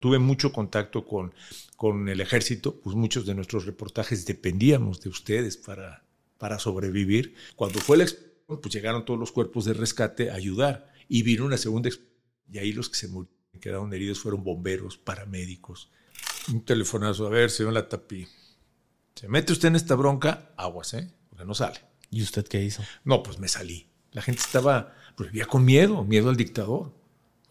tuve mucho contacto con, con el ejército, pues muchos de nuestros reportajes dependíamos de ustedes para, para sobrevivir. Cuando fue la explosión, pues llegaron todos los cuerpos de rescate a ayudar y vino una segunda explosión y ahí los que se murieron, quedaron heridos fueron bomberos, paramédicos. Un telefonazo, a ver, señor Latapí, se mete usted en esta bronca, aguas, ¿eh? Porque no sale. ¿Y usted qué hizo? No, pues me salí. La gente estaba, pues vivía con miedo, miedo al dictador.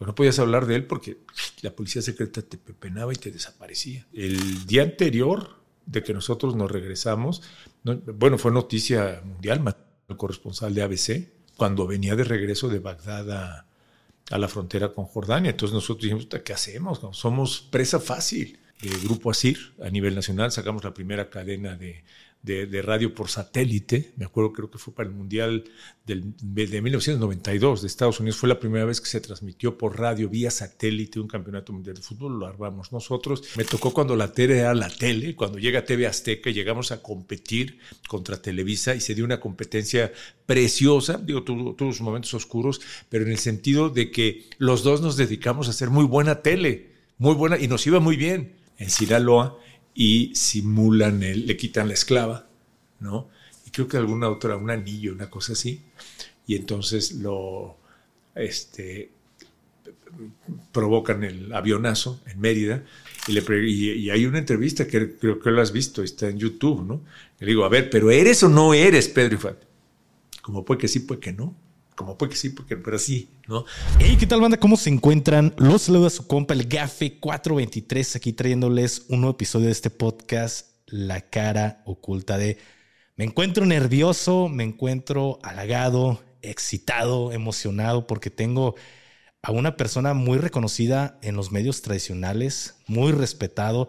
Pues no podías hablar de él porque la policía secreta te pepenaba y te desaparecía. El día anterior de que nosotros nos regresamos, bueno, fue noticia mundial, el corresponsal de ABC, cuando venía de regreso de Bagdad a, la frontera con Jordania. Entonces nosotros dijimos, ¿qué hacemos? Somos presa fácil. El Grupo ASIR a nivel nacional sacamos la primera cadena de, de, radio por satélite. Me acuerdo, creo que fue para el Mundial del, de 1992 de Estados Unidos. Fue la primera vez que se transmitió por radio vía satélite un campeonato mundial de fútbol. Lo armamos nosotros. Me tocó cuando la tele era la tele, cuando llega TV Azteca, llegamos a competir contra Televisa y se dio una competencia preciosa. Digo, tuvo, tuvo momentos oscuros, pero en el sentido de que los dos nos dedicamos a hacer muy buena tele, muy buena, y nos iba muy bien. En Sinaloa y simulan, el, le quitan la esclava, ¿no? Y creo que alguna otra, un anillo, una cosa así. Y entonces lo, este, provocan el avionazo en Mérida. Y, le, y, hay una entrevista que creo que lo has visto, está en YouTube, ¿no? Le digo, a ver, ¿pero eres o no eres Pedro Infante? Como puede que sí, puede que no como puede que sí, porque, pero sí, ¿no? Hey, ¿qué tal, banda? ¿Cómo se encuentran? Los saluda su compa, el Gafe 423, aquí trayéndoles un nuevo episodio de este podcast, La cara oculta de. Me encuentro nervioso, me encuentro halagado, excitado, emocionado, porque tengo a una persona muy reconocida en los medios tradicionales, muy respetado.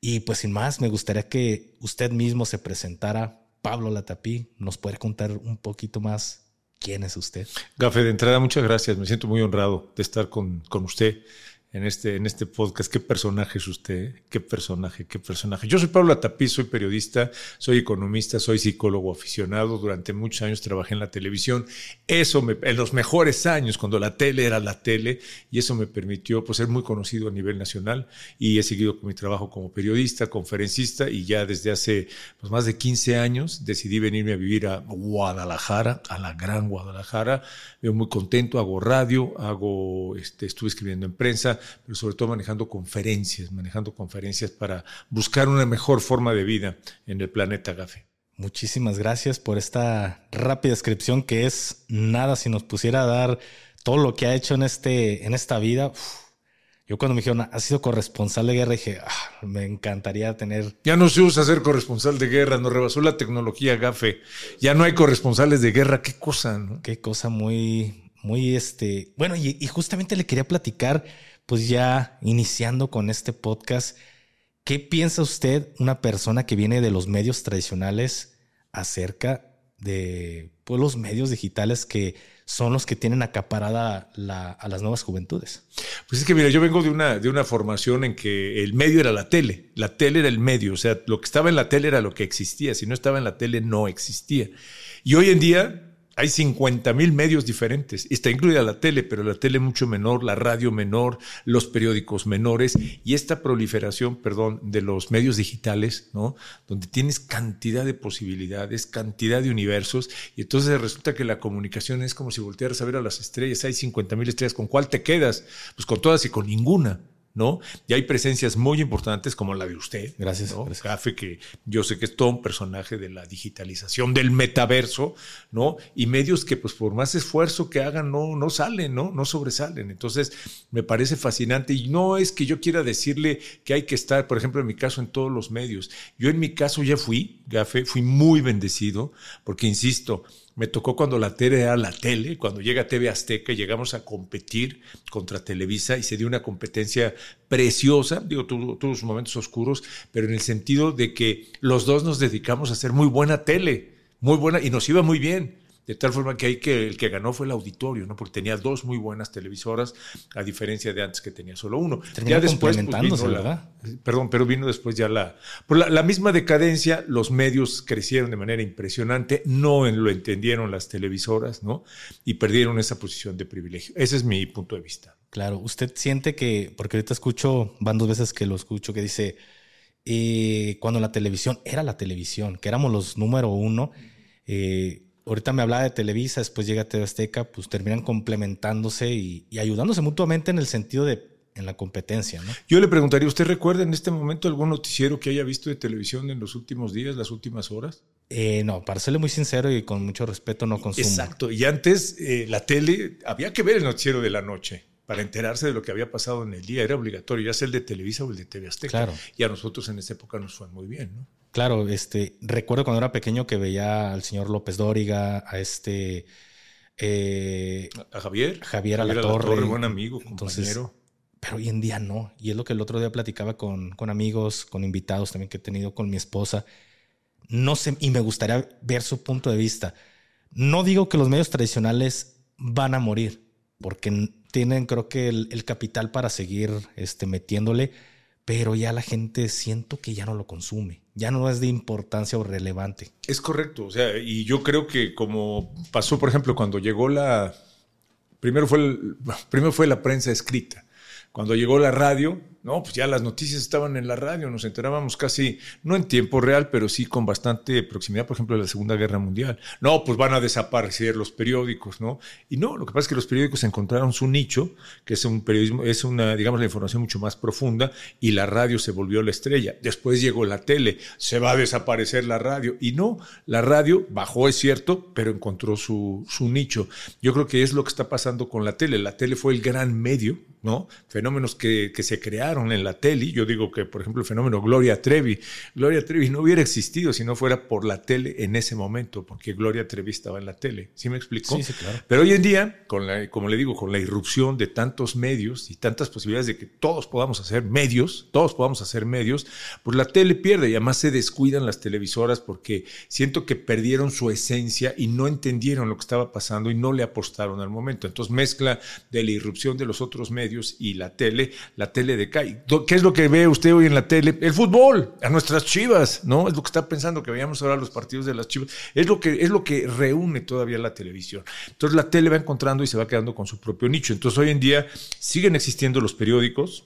Y pues sin más, me gustaría que usted mismo se presentara. Pablo Latapí, nos puede contar un poquito más ¿Quién es usted? Gafe, de entrada, muchas gracias. Me siento muy honrado de estar con, con usted en este, en este podcast. ¿Qué personaje es usted? ¿Qué personaje? ¿Qué personaje? Yo soy Pablo Atapiz, soy periodista, soy economista, soy psicólogo aficionado. Durante muchos años trabajé en la televisión. Eso me, en los mejores años, cuando la tele era la tele, y eso me permitió pues, ser muy conocido a nivel nacional. Y he seguido con mi trabajo como periodista, conferencista, y ya desde hace pues, más de 15 años decidí venirme a vivir a Guadalajara, a la gran Guadalajara. Veo muy contento, hago radio, hago, este, estuve escribiendo en prensa pero sobre todo manejando conferencias, manejando conferencias para buscar una mejor forma de vida en el planeta GAFE. Muchísimas gracias por esta rápida descripción que es nada si nos pusiera a dar todo lo que ha hecho en, este, en esta vida. yo cuando me dijeron, ha sido corresponsal de guerra, dije, ah, me encantaría tener... Ya no se usa ser corresponsal de guerra, nos rebasó la tecnología GAFE. Ya no hay corresponsales de guerra, qué cosa, ¿no? Qué cosa muy, muy, este... Bueno, y, y justamente le quería platicar pues ya iniciando con este podcast, ¿qué piensa usted, una persona que viene de los medios tradicionales, acerca de pues, los medios digitales que son los que tienen acaparada a las nuevas juventudes? Pues es que mira, yo vengo de una, de una formación en que el medio era la tele, la tele era el medio, o sea, lo que estaba en la tele era lo que existía, si no estaba en la tele no existía. Y hoy en día hay 50 mil medios diferentes. Está incluida la tele, pero la tele mucho menor, la radio menor, los periódicos menores y esta proliferación, perdón, de los medios digitales, ¿no? Donde tienes cantidad de posibilidades, cantidad de universos y entonces resulta que la comunicación es como si voltearas a ver a las estrellas. Hay 50 mil estrellas. ¿Con cuál te quedas? Pues con todas y con ninguna. ¿No? Y hay presencias muy importantes como la de usted. Gracias. ¿no? que yo sé que es todo un personaje de la digitalización, del metaverso, ¿no? Y medios que, pues, por más esfuerzo que hagan, no, no salen, ¿no? No sobresalen. Entonces, me parece fascinante. Y no es que yo quiera decirle que hay que estar, por ejemplo, en mi caso, en todos los medios. Yo en mi caso ya fui, Gafe, fui muy bendecido, porque, insisto, me tocó cuando la tele era la tele, cuando llega TV Azteca, llegamos a competir contra Televisa y se dio una competencia preciosa, digo, tuvo, tuvo, sus momentos oscuros, pero en el sentido de que los dos nos dedicamos a hacer muy buena tele, muy buena, y nos iba muy bien. De tal forma que, hay que el que ganó fue el auditorio, ¿no? Porque tenía dos muy buenas televisoras, a diferencia de antes que tenía solo uno. ya después pues, ¿verdad? perdón, pero vino después ya la por la, misma decadencia, los medios crecieron de manera impresionante, no lo entendieron las televisoras, ¿no? Y perdieron esa posición de privilegio. Ese es mi punto de vista. Claro, usted siente que, porque ahorita escucho, van dos veces que lo escucho, que dice, eh, cuando la televisión era la televisión, que éramos los número uno, eh, ahorita me hablaba de Televisa, después llega TV Azteca, pues terminan complementándose y, ayudándose mutuamente en el sentido de en la competencia, ¿no? Yo le preguntaría, ¿usted recuerda en este momento algún noticiero que haya visto de televisión en los últimos días, las últimas horas? Eh, no, para serle muy sincero y con mucho respeto, no consumo. Exacto, y antes eh, la tele, había que ver el noticiero de la noche para enterarse de lo que había pasado en el día, era obligatorio, ya sea el de Televisa o el de TV Azteca. Claro. Y a nosotros en esa época nos fue muy bien, ¿no? Claro, este, recuerdo cuando era pequeño que veía al señor López Dóriga, a este... Eh, a Javier. Javier, a la Torre. buen amigo, compañero. pero hoy en día no. Y es lo que el otro día platicaba con, con amigos, con invitados también que he tenido con mi esposa. No sé, y me gustaría ver su punto de vista. No digo que los medios tradicionales van a morir, porque tienen creo que el, capital para seguir este, metiéndole pero ya la gente siento que ya no lo consume, ya no es de importancia o relevante. Es correcto, o sea, y yo creo que como pasó, por ejemplo, cuando llegó la, primero fue, primero fue la prensa escrita, cuando llegó la radio, no, pues ya las noticias estaban en la radio, nos enterábamos casi, no en tiempo real, pero sí con bastante proximidad, por ejemplo, de la Segunda Guerra Mundial. No, pues van a desaparecer los periódicos, ¿no? Y no, lo que pasa es que los periódicos encontraron su nicho, que es un periodismo, es una, digamos, la información mucho más profunda, y la radio se volvió la estrella. Después llegó la tele, se va a desaparecer la radio. Y no, la radio bajó, es cierto, pero encontró su, su nicho. Yo creo que es lo que está pasando con la tele. La tele fue el gran medio, ¿no? Fenómenos que, que se crearon en la tele. Yo digo que, por ejemplo, el fenómeno Gloria Trevi. Gloria Trevi no hubiera existido si no fuera por la tele en ese momento, porque Gloria Trevi estaba en la tele. ¿Sí me explico? Sí, sí, claro. Pero hoy en día, con la, como le digo, con la irrupción de tantos medios y tantas posibilidades de que todos podamos hacer medios, todos podamos hacer medios, pues la tele pierde y además se descuidan las televisoras porque siento que perdieron su esencia y no entendieron lo que estaba pasando y no le apostaron al momento. Entonces mezcla de la irrupción de los otros medios y la tele, la tele decae ¿Qué es lo que ve usted hoy en la tele? El fútbol, a nuestras chivas, ¿no? Es lo que está pensando que veamos ahora los partidos de las chivas. Es lo que, es lo que reúne todavía la televisión. Entonces la tele va encontrando y se va quedando con su propio nicho. Entonces hoy en día siguen existiendo los periódicos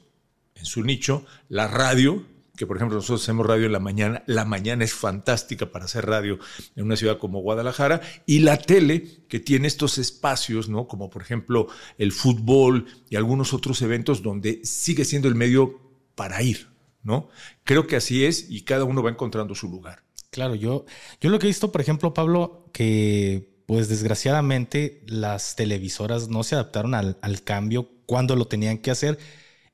en su nicho, la radio, que por ejemplo nosotros hacemos radio en la mañana, la mañana es fantástica para hacer radio en una ciudad como Guadalajara, y la tele, que tiene estos espacios, ¿no? Como por ejemplo el fútbol y algunos otros eventos donde sigue siendo el medio para ir, ¿no? Creo que así es y cada uno va encontrando su lugar. Claro, yo, yo lo que he visto, por ejemplo, Pablo, que pues desgraciadamente las televisoras no se adaptaron al, al cambio cuando lo tenían que hacer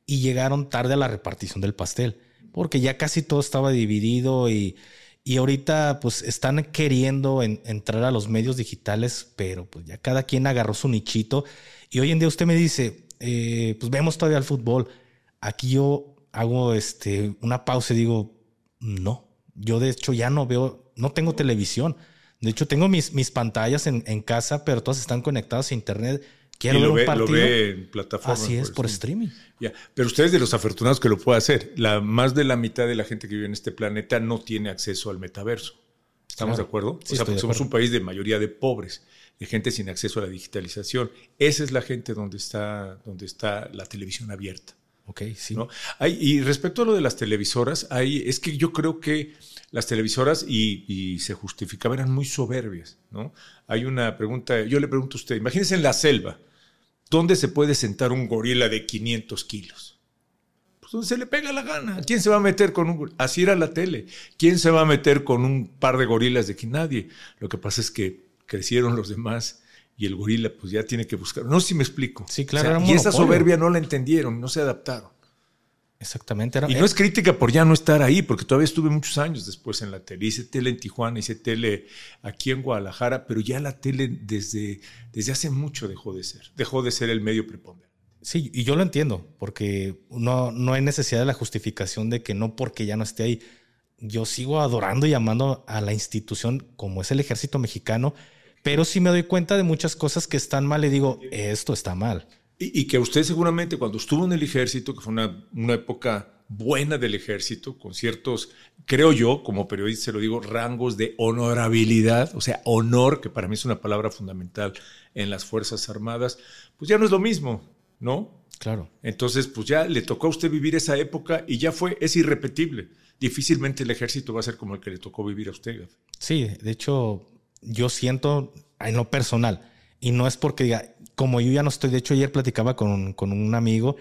y llegaron tarde a la repartición del pastel porque ya casi todo estaba dividido y, y ahorita pues están queriendo entrar a los medios digitales, pero pues ya cada quien agarró su nichito. Y hoy en día usted me dice, eh, pues vemos todavía el fútbol. Aquí yo hago este, una pausa y digo, no, yo de hecho ya no veo, no tengo televisión. De hecho, tengo mis, mis pantallas en, en casa, pero todas están conectadas a internet Quiero ver un partido. Lo ve en plataforma. Así es, por, streaming. Ya. Pero ustedes de los afortunados que lo puede hacer. La, más de la mitad de la gente que vive en este planeta no tiene acceso al metaverso. ¿Estamos de acuerdo? o sea, somos un país de mayoría de pobres, de gente sin acceso a la digitalización. Esa es la gente donde está, donde está la televisión abierta. Ok, sí. ¿no? Hay, y respecto a lo de las televisoras, hay, es que yo creo que las televisoras, y, se justificaba, eran muy soberbias. ¿no? Hay una pregunta, yo le pregunto a usted, imagínense en la selva, ¿dónde se puede sentar un gorila de 500 kilos? Pues donde se le pega la gana. ¿Quién se va a meter con un gorila? Así era la tele. ¿Quién se va a meter con un par de gorilas de que nadie? Lo que pasa es que crecieron los demás y el gorila pues ya tiene que buscar. No sé si me explico. Sí, claro. y esa soberbia no la entendieron, no se adaptaron. Exactamente. y no es crítica por ya no estar ahí, porque todavía estuve muchos años después en la tele. Hice tele en Tijuana, hice tele aquí en Guadalajara, pero ya la tele desde, desde hace mucho dejó de ser. Dejó de ser el medio preponderante. Sí, y yo lo entiendo, porque no, no hay necesidad de la justificación de que no porque ya no esté ahí. Yo sigo adorando y amando a la institución como es el ejército mexicano, pero sí me doy cuenta de muchas cosas que están mal y digo, esto está mal. Y, que usted seguramente cuando estuvo en el ejército, que fue una, una, época buena del ejército, con ciertos, creo yo, como periodista se lo digo, rangos de honorabilidad, o sea, honor, que para mí es una palabra fundamental en las Fuerzas Armadas, pues ya no es lo mismo, ¿no? Claro. Entonces, pues ya le tocó a usted vivir esa época y ya fue, es irrepetible. Difícilmente el ejército va a ser como el que le tocó vivir a usted. Sí, de hecho, yo siento en lo personal, y no es porque diga, como yo ya no estoy, de hecho ayer platicaba con, con un amigo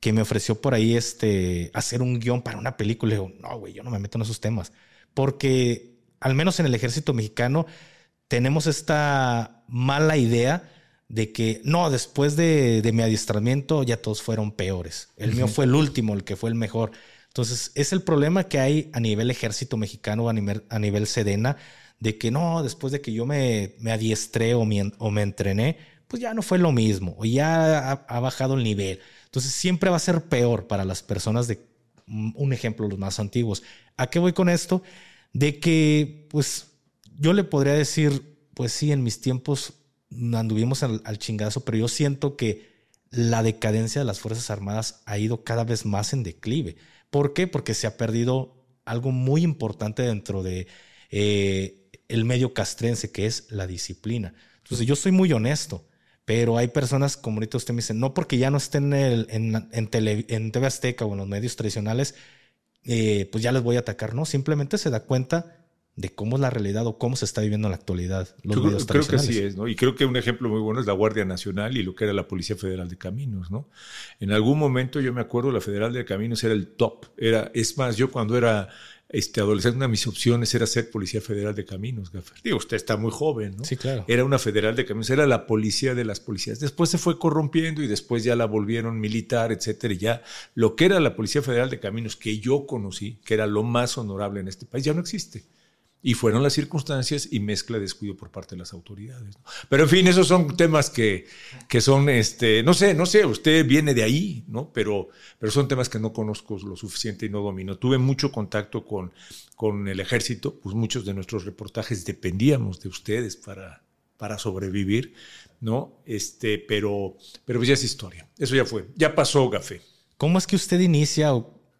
que me ofreció por ahí este, hacer un guion para una película. Y digo, no, güey, yo no me meto en esos temas. Porque al menos en el ejército mexicano tenemos esta mala idea de que no, después de, de mi adiestramiento ya todos fueron peores. El mío fue el último, el que fue el mejor. Entonces, es el problema que hay a nivel ejército mexicano, a nivel, a nivel Sedena, de que no, después de que yo me, me adiestré o me, o me entrené, pues ya no fue lo mismo, o ya ha, bajado el nivel. Entonces, siempre va a ser peor para las personas de, un ejemplo, los más antiguos. ¿A qué voy con esto? De que, pues, yo le podría decir, pues sí, en mis tiempos anduvimos al, al, chingazo, pero yo siento que la decadencia de las Fuerzas Armadas ha ido cada vez más en declive. ¿Por qué? Porque se ha perdido algo muy importante dentro de eh, el medio castrense, que es la disciplina. Entonces, yo soy muy honesto, pero hay personas, como ahorita usted me dice, no porque ya no estén en, el, en, en, tele, en TV Azteca o en los medios tradicionales, eh, pues ya les voy a atacar. No, simplemente se da cuenta de cómo es la realidad o cómo se está viviendo en la actualidad los Yo medios creo que sí es, ¿no? Y creo que un ejemplo muy bueno es la Guardia Nacional y lo que era la Policía Federal de Caminos, ¿no? En algún momento yo me acuerdo la Federal de Caminos era el top, era es más, yo cuando era este adolescente una de mis opciones era ser Policía Federal de Caminos, Gaffer. Digo, usted está muy joven, ¿no? Sí, claro. Era una Federal de Caminos, era la policía de las policías. Después se fue corrompiendo y después ya la volvieron militar, etcétera, y ya lo que era la Policía Federal de Caminos que yo conocí, que era lo más honorable en este país, ya no existe. Y fueron las circunstancias y mezcla de descuido por parte de las autoridades. Pero en fin, esos son temas que, que son, este, no sé, no sé, usted viene de ahí, ¿no? Pero, pero son temas que no conozco lo suficiente y no domino. Tuve mucho contacto con, con el ejército, pues muchos de nuestros reportajes dependíamos de ustedes para, para sobrevivir, ¿no? Este, pero, pero pues ya es historia. Eso ya fue, ya pasó, Gafé. ¿Cómo es que usted inicia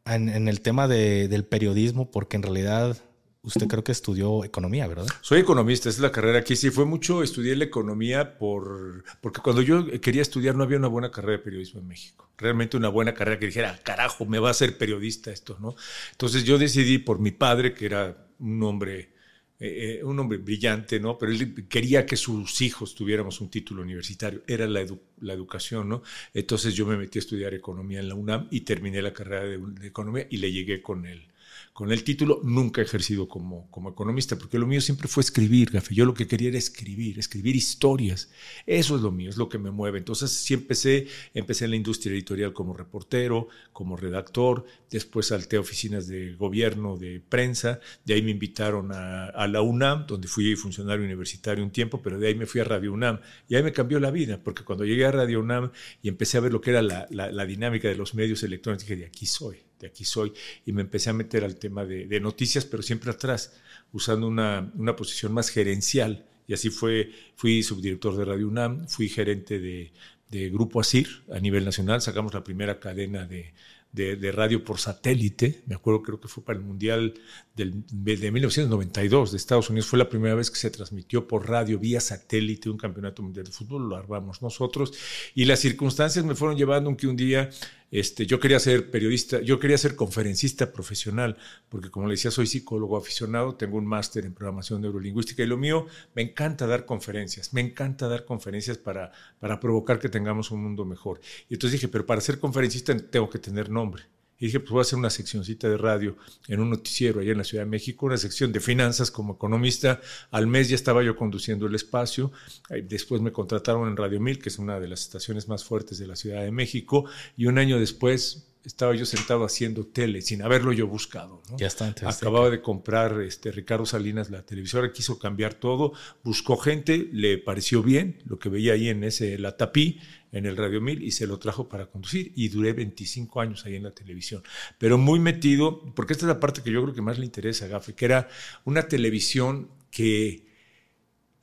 en, en el tema de, del periodismo? Porque en realidad usted creo que estudió economía, ¿verdad? Soy economista, es la carrera aquí. Sí, fue mucho, estudié la economía por, porque cuando yo quería estudiar no había una buena carrera de periodismo en México. Realmente una buena carrera que dijera, carajo, me va a ser periodista esto, ¿no? Entonces yo decidí por mi padre, que era un hombre, eh, un hombre brillante, ¿no? Pero él quería que sus hijos tuviéramos un título universitario, era la, edu la educación, ¿no? Entonces yo me metí a estudiar economía en la UNAM y terminé la carrera de economía y le llegué con él con el título, nunca he ejercido como, como economista, porque lo mío siempre fue escribir, Gafe. Yo lo que quería era escribir, escribir historias. Eso es lo mío, es lo que me mueve. Entonces sí empecé, empecé en la industria editorial como reportero, como redactor, después salté a oficinas de gobierno, de prensa, de ahí me invitaron a, la UNAM, donde fui funcionario universitario un tiempo, pero de ahí me fui a Radio UNAM y ahí me cambió la vida, porque cuando llegué a Radio UNAM y empecé a ver lo que era la, la, la dinámica de los medios electrónicos, dije, de aquí soy de aquí soy, y me empecé a meter al tema de, de noticias, pero siempre atrás, usando una, una, posición más gerencial. Y así fue, fui subdirector de Radio UNAM, fui gerente de, de Grupo ASIR a nivel nacional, sacamos la primera cadena de, de, de, radio por satélite. Me acuerdo, creo que fue para el Mundial del, de 1992 de Estados Unidos. Fue la primera vez que se transmitió por radio vía satélite un campeonato mundial de fútbol. Lo armamos nosotros. Y las circunstancias me fueron llevando a que un día este, yo quería ser periodista, yo quería ser conferencista profesional, porque como le decía, soy psicólogo aficionado, tengo un máster en programación neurolingüística y lo mío, me encanta dar conferencias, me encanta dar conferencias para, para provocar que tengamos un mundo mejor. Y entonces dije, pero para ser conferencista tengo que tener nombre. Y dije, pues voy a hacer una seccioncita de radio en un noticiero allá en la Ciudad de México, una sección de finanzas como economista. Al mes ya estaba yo conduciendo el espacio. Después me contrataron en Radio Mil, que es una de las estaciones más fuertes de la Ciudad de México. Y un año después estaba yo sentado haciendo tele sin haberlo yo buscado. ¿no? Ya está. Acababa de comprar este, Ricardo Salinas la televisora, quiso cambiar todo, buscó gente, le pareció bien lo que veía ahí en ese la tapí, en el Radio 1000 y se lo trajo para conducir y duré 25 años ahí en la televisión. Pero muy metido, porque esta es la parte que yo creo que más le interesa a Gafe, que era una televisión que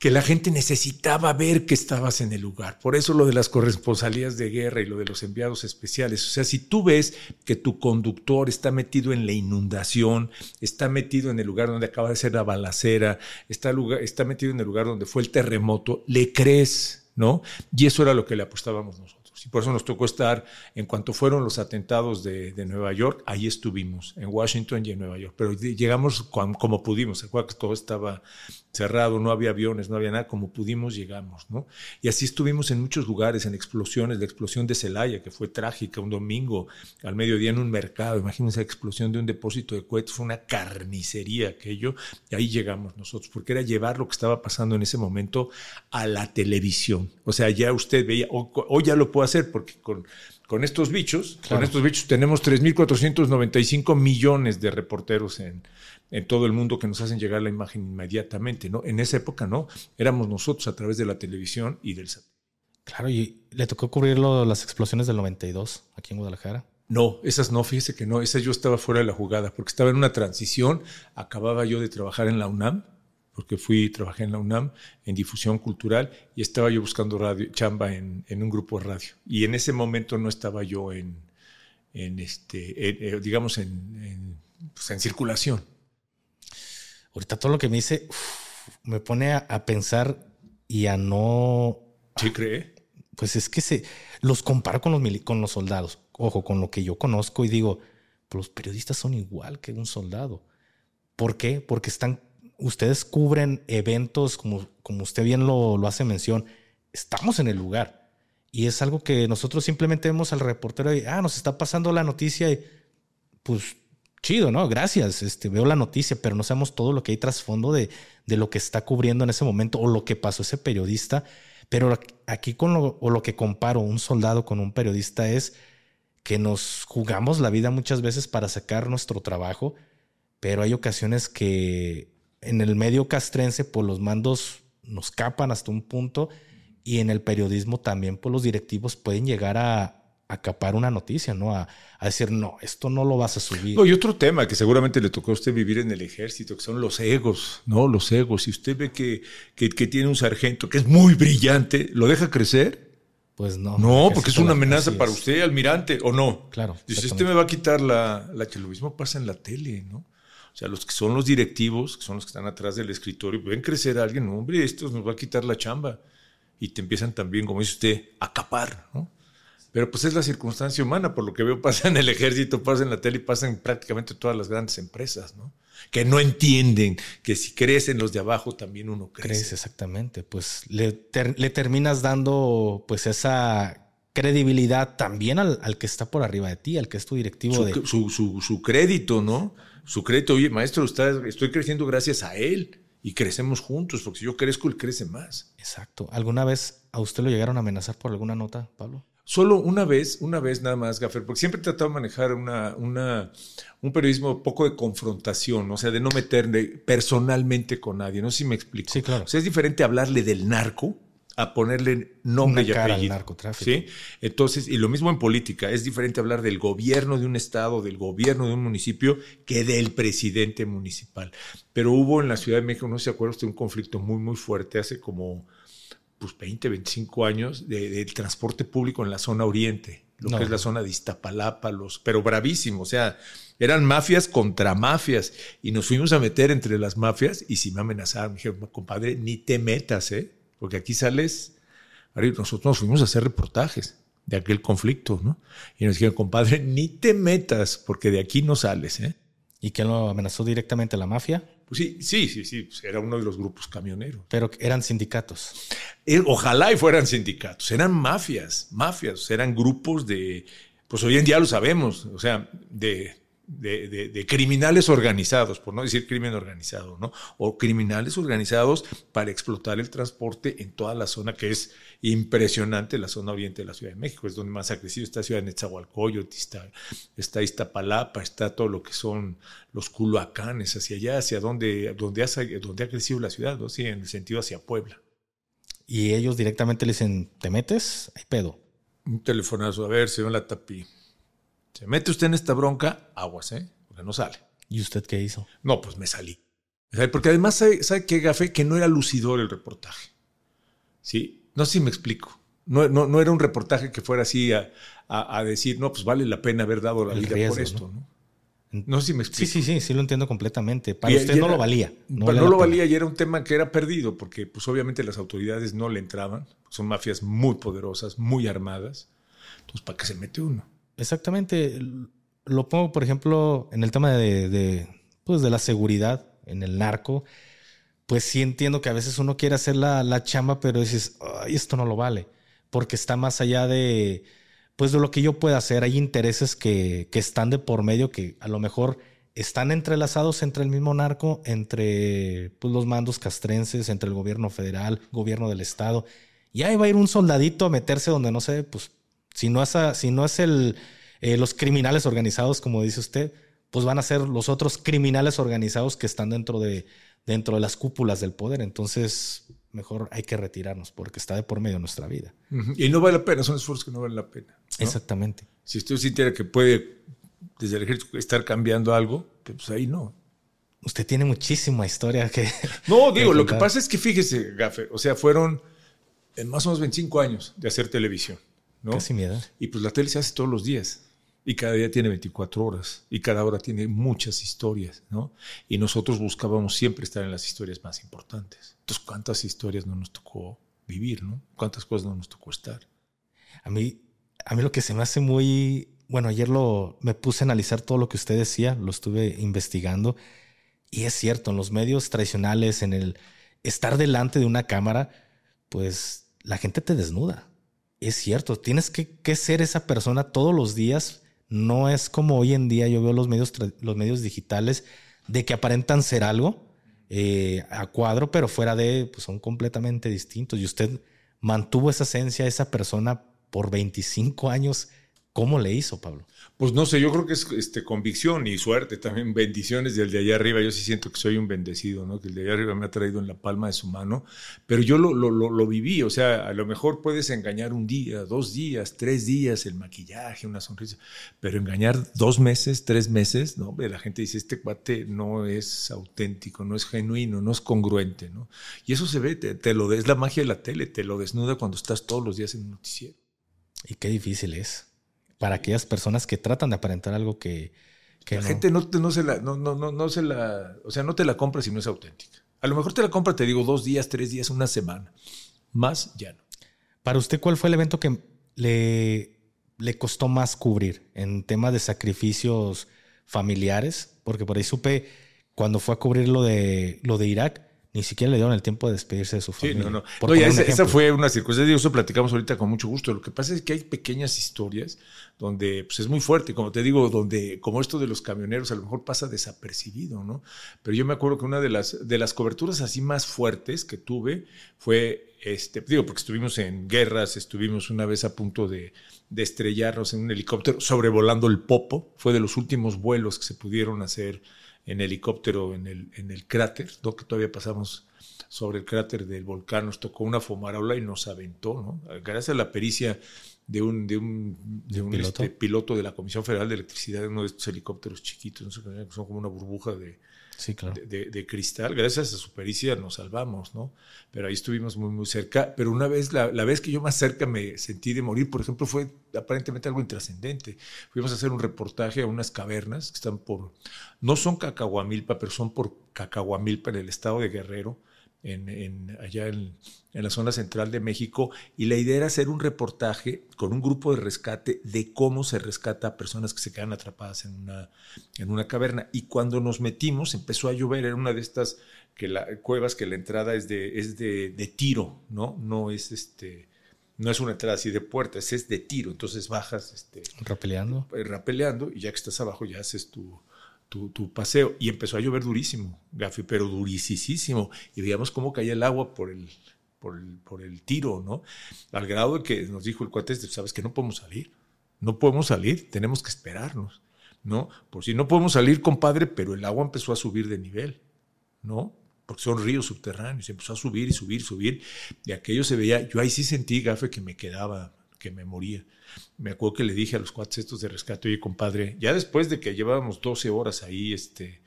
que la gente necesitaba ver que estabas en el lugar. Por eso lo de las corresponsalías de guerra y lo de los enviados especiales. O sea, si tú ves que tu conductor está metido en la inundación, está metido en el lugar donde acaba de ser la balacera, está, lugar, está metido en el lugar donde fue el terremoto, le crees, ¿no? Y eso era lo que le apostábamos nosotros. Y por eso nos tocó estar, en cuanto fueron los atentados de, Nueva York, ahí estuvimos, en Washington y en Nueva York. Pero llegamos como, pudimos. Se acuerda que todo estaba cerrado, no había aviones, no había nada, como pudimos llegamos, ¿no? Y así estuvimos en muchos lugares, en explosiones, la explosión de Celaya, que fue trágica, un domingo al mediodía en un mercado, imagínense la explosión de un depósito de cohetes, fue una carnicería aquello, y ahí llegamos nosotros, porque era llevar lo que estaba pasando en ese momento a la televisión. O sea, ya usted veía, hoy ya lo puede hacer, porque con, con estos bichos, con estos bichos tenemos 3.495 millones de reporteros en, en todo el mundo que nos hacen llegar la imagen inmediatamente, ¿no? En esa época no, éramos nosotros a través de la televisión y del satélite. Claro, y le tocó cubrirlo las explosiones del 92 aquí en Guadalajara. No, esas no, fíjese que no, esas yo estaba fuera de la jugada, porque estaba en una transición, acababa yo de trabajar en la UNAM, porque fui, trabajé en la UNAM en difusión cultural y estaba yo buscando radio, chamba en, un grupo de radio. Y en ese momento no estaba yo en, en este, digamos, en, pues, en circulación. Ahorita todo lo que me dice me pone a, pensar y a no. ¿Sí cree? Pues es que se los comparo con los, con los soldados. Ojo, con lo que yo conozco y digo, pues los periodistas son igual que un soldado. ¿Por qué? Porque están. Ustedes cubren eventos, como, como usted bien lo, lo hace mención. Estamos en el lugar. Y es algo que nosotros simplemente vemos al reportero y, ah, nos está pasando la noticia y pues chido, ¿no? Gracias, este, veo la noticia, pero no sabemos todo lo que hay trasfondo de, de lo que está cubriendo en ese momento o lo que pasó ese periodista. Pero aquí con o lo que comparo un soldado con un periodista es que nos jugamos la vida muchas veces para sacar nuestro trabajo, pero hay ocasiones que en el medio castrense, por pues, los mandos nos capan hasta un punto y en el periodismo también, pues los directivos pueden llegar a, acapar una noticia, ¿no? A, decir, no, esto no lo vas a subir. y otro tema que seguramente le tocó a usted vivir en el ejército, que son los egos, ¿no? Los egos. Si usted ve que, que, tiene un sargento que es muy brillante, ¿lo deja crecer? Pues no. No, porque es una amenaza para usted, almirante, ¿o no? Claro. Dice, usted me va a quitar la, la que lo mismo pasa en la tele, ¿no? O sea, los que son los directivos, que son los que están atrás del escritorio, ven crecer a alguien, hombre, esto nos va a quitar la chamba. Y te empiezan también, como dice usted, a acapar, ¿no? Pero pues es la circunstancia humana, por lo que veo pasa en el ejército, pasa en la tele y pasa en prácticamente todas las grandes empresas, ¿no? Que no entienden que si crecen los de abajo también uno crece. Crece, exactamente. Pues le, terminas dando pues esa credibilidad también al, que está por arriba de ti, al que es tu directivo su, de... Su, su, su, crédito, ¿no? Su crédito, oye, maestro, estoy creciendo gracias a él y crecemos juntos, porque si yo crezco, él crece más. Exacto. ¿Alguna vez a usted lo llegaron a amenazar por alguna nota, Pablo? Solo una vez, una vez nada más, Gaffer, porque siempre he tratado de manejar una, una, un periodismo poco de confrontación, o sea, de no meterme personalmente con nadie, no sé si me explico. Sí, claro. O sea, es diferente hablarle del narco a ponerle nombre y apellido. Al narcotráfico. ¿sí? Entonces, y lo mismo en política, es diferente hablar del gobierno de un estado, del gobierno de un municipio, que del presidente municipal. Pero hubo en la Ciudad de México, no se acuerda usted, un conflicto muy, muy fuerte hace como pues 20, 25 años del transporte público en la zona oriente, lo que es la zona de Iztapalapa, los, pero bravísimo, o sea, eran mafias contra mafias y nos fuimos a meter entre las mafias y si me amenazaban, me dijeron, compadre, ni te metas, ¿eh? Porque aquí sales, nosotros nos fuimos a hacer reportajes de aquel conflicto, ¿no? Y nos dijeron, compadre, ni te metas porque de aquí no sales, ¿eh? ¿Y quién lo amenazó directamente la mafia? Pues sí, sí, sí, sí, pues era uno de los grupos camioneros. Pero eran sindicatos. Eh, ojalá y fueran sindicatos, eran mafias, mafias, eran grupos de, pues hoy en día lo sabemos, o sea, de de, criminales organizados, por no decir crimen organizado, ¿no? O criminales organizados para explotar el transporte en toda la zona que es impresionante, la zona oriente de la Ciudad de México, es donde más ha crecido esta ciudad de Netzahualcoyot, está, está Iztapalapa, está todo lo que son los Culhuacanes, hacia allá, hacia donde, donde, ha, donde ha crecido la ciudad, ¿no? Sí, en el sentido hacia Puebla. Y ellos directamente le dicen, ¿te metes? Hay pedo. Un telefonazo, a ver, señor la tapí se mete usted en esta bronca, aguas, ¿eh? Porque no sale. ¿Y usted qué hizo? No, pues me salí. Porque además, ¿sabe, qué, Gafé? Que no era lucidor el reportaje. ¿Sí? No sé si me explico. No, no, era un reportaje que fuera así a, decir, no, pues vale la pena haber dado la vida por esto, ¿no? ¿no? sé si me explico. Sí, sí, sí, sí lo entiendo completamente. Para usted no lo valía. No, no lo valía y era un tema que era perdido, porque pues obviamente las autoridades no le entraban. Son mafias muy poderosas, muy armadas Entonces, ¿para qué se mete uno? Exactamente. Lo pongo, por ejemplo, en el tema de, pues de la seguridad en el narco. Pues sí entiendo que a veces uno quiere hacer la, la chamba, pero dices, Ay, esto no lo vale, porque está más allá de, pues de lo que yo pueda hacer. Hay intereses que, que están de por medio que a lo mejor están entrelazados entre el mismo narco, entre pues, los mandos castrenses, entre el gobierno federal, gobierno del estado. Y ahí va a ir un soldadito a meterse donde no sé, pues si no es, si no es el, eh, los criminales organizados, como dice usted, pues van a ser los otros criminales organizados que están dentro de, dentro de las cúpulas del poder. Entonces, mejor hay que retirarnos porque está de por medio nuestra vida. Y no vale la pena, son esfuerzos que no valen la pena. Exactamente. Si usted sintiera que puede, desde el ejército, estar cambiando algo, pues ahí no. Usted tiene muchísima historia que. No, digo, lo que pasa es que fíjese, Gaffer, o sea, fueron en más o menos 25 años de hacer televisión. ¿No? Casi miedo. Y pues la tele se hace todos los días. Y cada día tiene 24 horas. Y cada hora tiene muchas historias, ¿no? Y nosotros buscábamos siempre estar en las historias más importantes. Entonces, ¿cuántas historias no nos tocó vivir, ¿no? ¿Cuántas cosas no nos tocó estar? A mí, a mí lo que se me hace muy... Bueno, ayer lo, me puse a analizar todo lo que usted decía, lo estuve investigando. Y es cierto, en los medios tradicionales, en el estar delante de una cámara, pues la gente te desnuda es cierto, tienes que, ser esa persona todos los días. No es como hoy en día yo veo los medios, los medios digitales de que aparentan ser algo eh, a cuadro, pero fuera de, pues son completamente distintos. Y usted mantuvo esa esencia, esa persona por 25 años. ¿Cómo le hizo, Pablo? Pues no sé, yo creo que es este, convicción y suerte, también bendiciones del de allá arriba. Yo sí siento que soy un bendecido, ¿no? Que el de allá arriba me ha traído en la palma de su mano, pero yo lo, lo, lo, viví, o sea, a lo mejor puedes engañar un día, dos días, tres días, el maquillaje, una sonrisa, pero engañar dos meses, tres meses, ¿no? La gente dice, este cuate no es auténtico, no es genuino, no es congruente, ¿no? Y eso se ve, te, te lo es la magia de la tele, te lo desnuda cuando estás todos los días en un noticiero. Y qué difícil es para aquellas personas que tratan de aparentar algo que... la gente no, no, se la, no, no, no, se la... O sea, no te la compra si no es auténtica. A lo mejor te la compra, te digo, dos días, tres días, una semana. Más ya no. Para usted, ¿cuál fue el evento que le, le costó más cubrir en tema de sacrificios familiares? Porque por ahí supe cuando fue a cubrir lo de, lo de Irak, ni siquiera le dieron el tiempo de despedirse de su familia. Sí, no, no. esa, fue una circunstancia, eso platicamos ahorita con mucho gusto. Lo que pasa es que hay pequeñas historias donde pues, es muy fuerte, como te digo, donde como esto de los camioneros a lo mejor pasa desapercibido, ¿no? Pero yo me acuerdo que una de las, de las coberturas así más fuertes que tuve fue, este, digo, porque estuvimos en guerras, estuvimos una vez a punto de, de estrellarnos en un helicóptero sobrevolando el Popo, fue de los últimos vuelos que se pudieron hacer en helicóptero en el, en el cráter, ¿no? que todavía pasamos sobre el cráter del volcán, nos tocó una fumarola y nos aventó, ¿no? Gracias a la pericia de un, de un, de un ¿Piloto? Este, piloto de la Comisión Federal de Electricidad, uno de estos helicópteros chiquitos, ¿no? son como una burbuja de, sí, claro. de, de, cristal. Gracias a su pericia nos salvamos, ¿no? Pero ahí estuvimos muy, muy cerca. Pero una vez, la, la, vez que yo más cerca me sentí de morir, por ejemplo, fue aparentemente algo intrascendente. Fuimos a hacer un reportaje a unas cavernas que están por, no son Cacahuamilpa, pero son por Cacahuamilpa en el estado de Guerrero en, allá en, la zona central de México, y la idea era hacer un reportaje con un grupo de rescate de cómo se rescata a personas que se quedan atrapadas en una, en una caverna. Y cuando nos metimos, empezó a llover, era una de estas que la, cuevas que la entrada es de, es de, de tiro, ¿no? No es este no es una entrada así de puertas, es de tiro. Entonces bajas este, rapeleando. Eh, rapeleando y ya que estás abajo ya haces tu, tu, paseo. Y empezó a llover durísimo, Gafi, pero durísimo. Y veíamos cómo caía el agua por el, por el, por el tiro, ¿no? Al grado de que nos dijo el cuate, sabes que no podemos salir. No podemos salir, tenemos que esperarnos, ¿no? Por si no podemos salir, compadre, pero el agua empezó a subir de nivel, ¿no? Porque son ríos subterráneos, empezó a subir y subir, subir. Y aquello se veía, yo ahí sí sentí, Gafe, que me quedaba, que me moría me acuerdo que le dije a los cuates estos de rescate, oye, compadre, ya después de que llevábamos 12 horas ahí, este,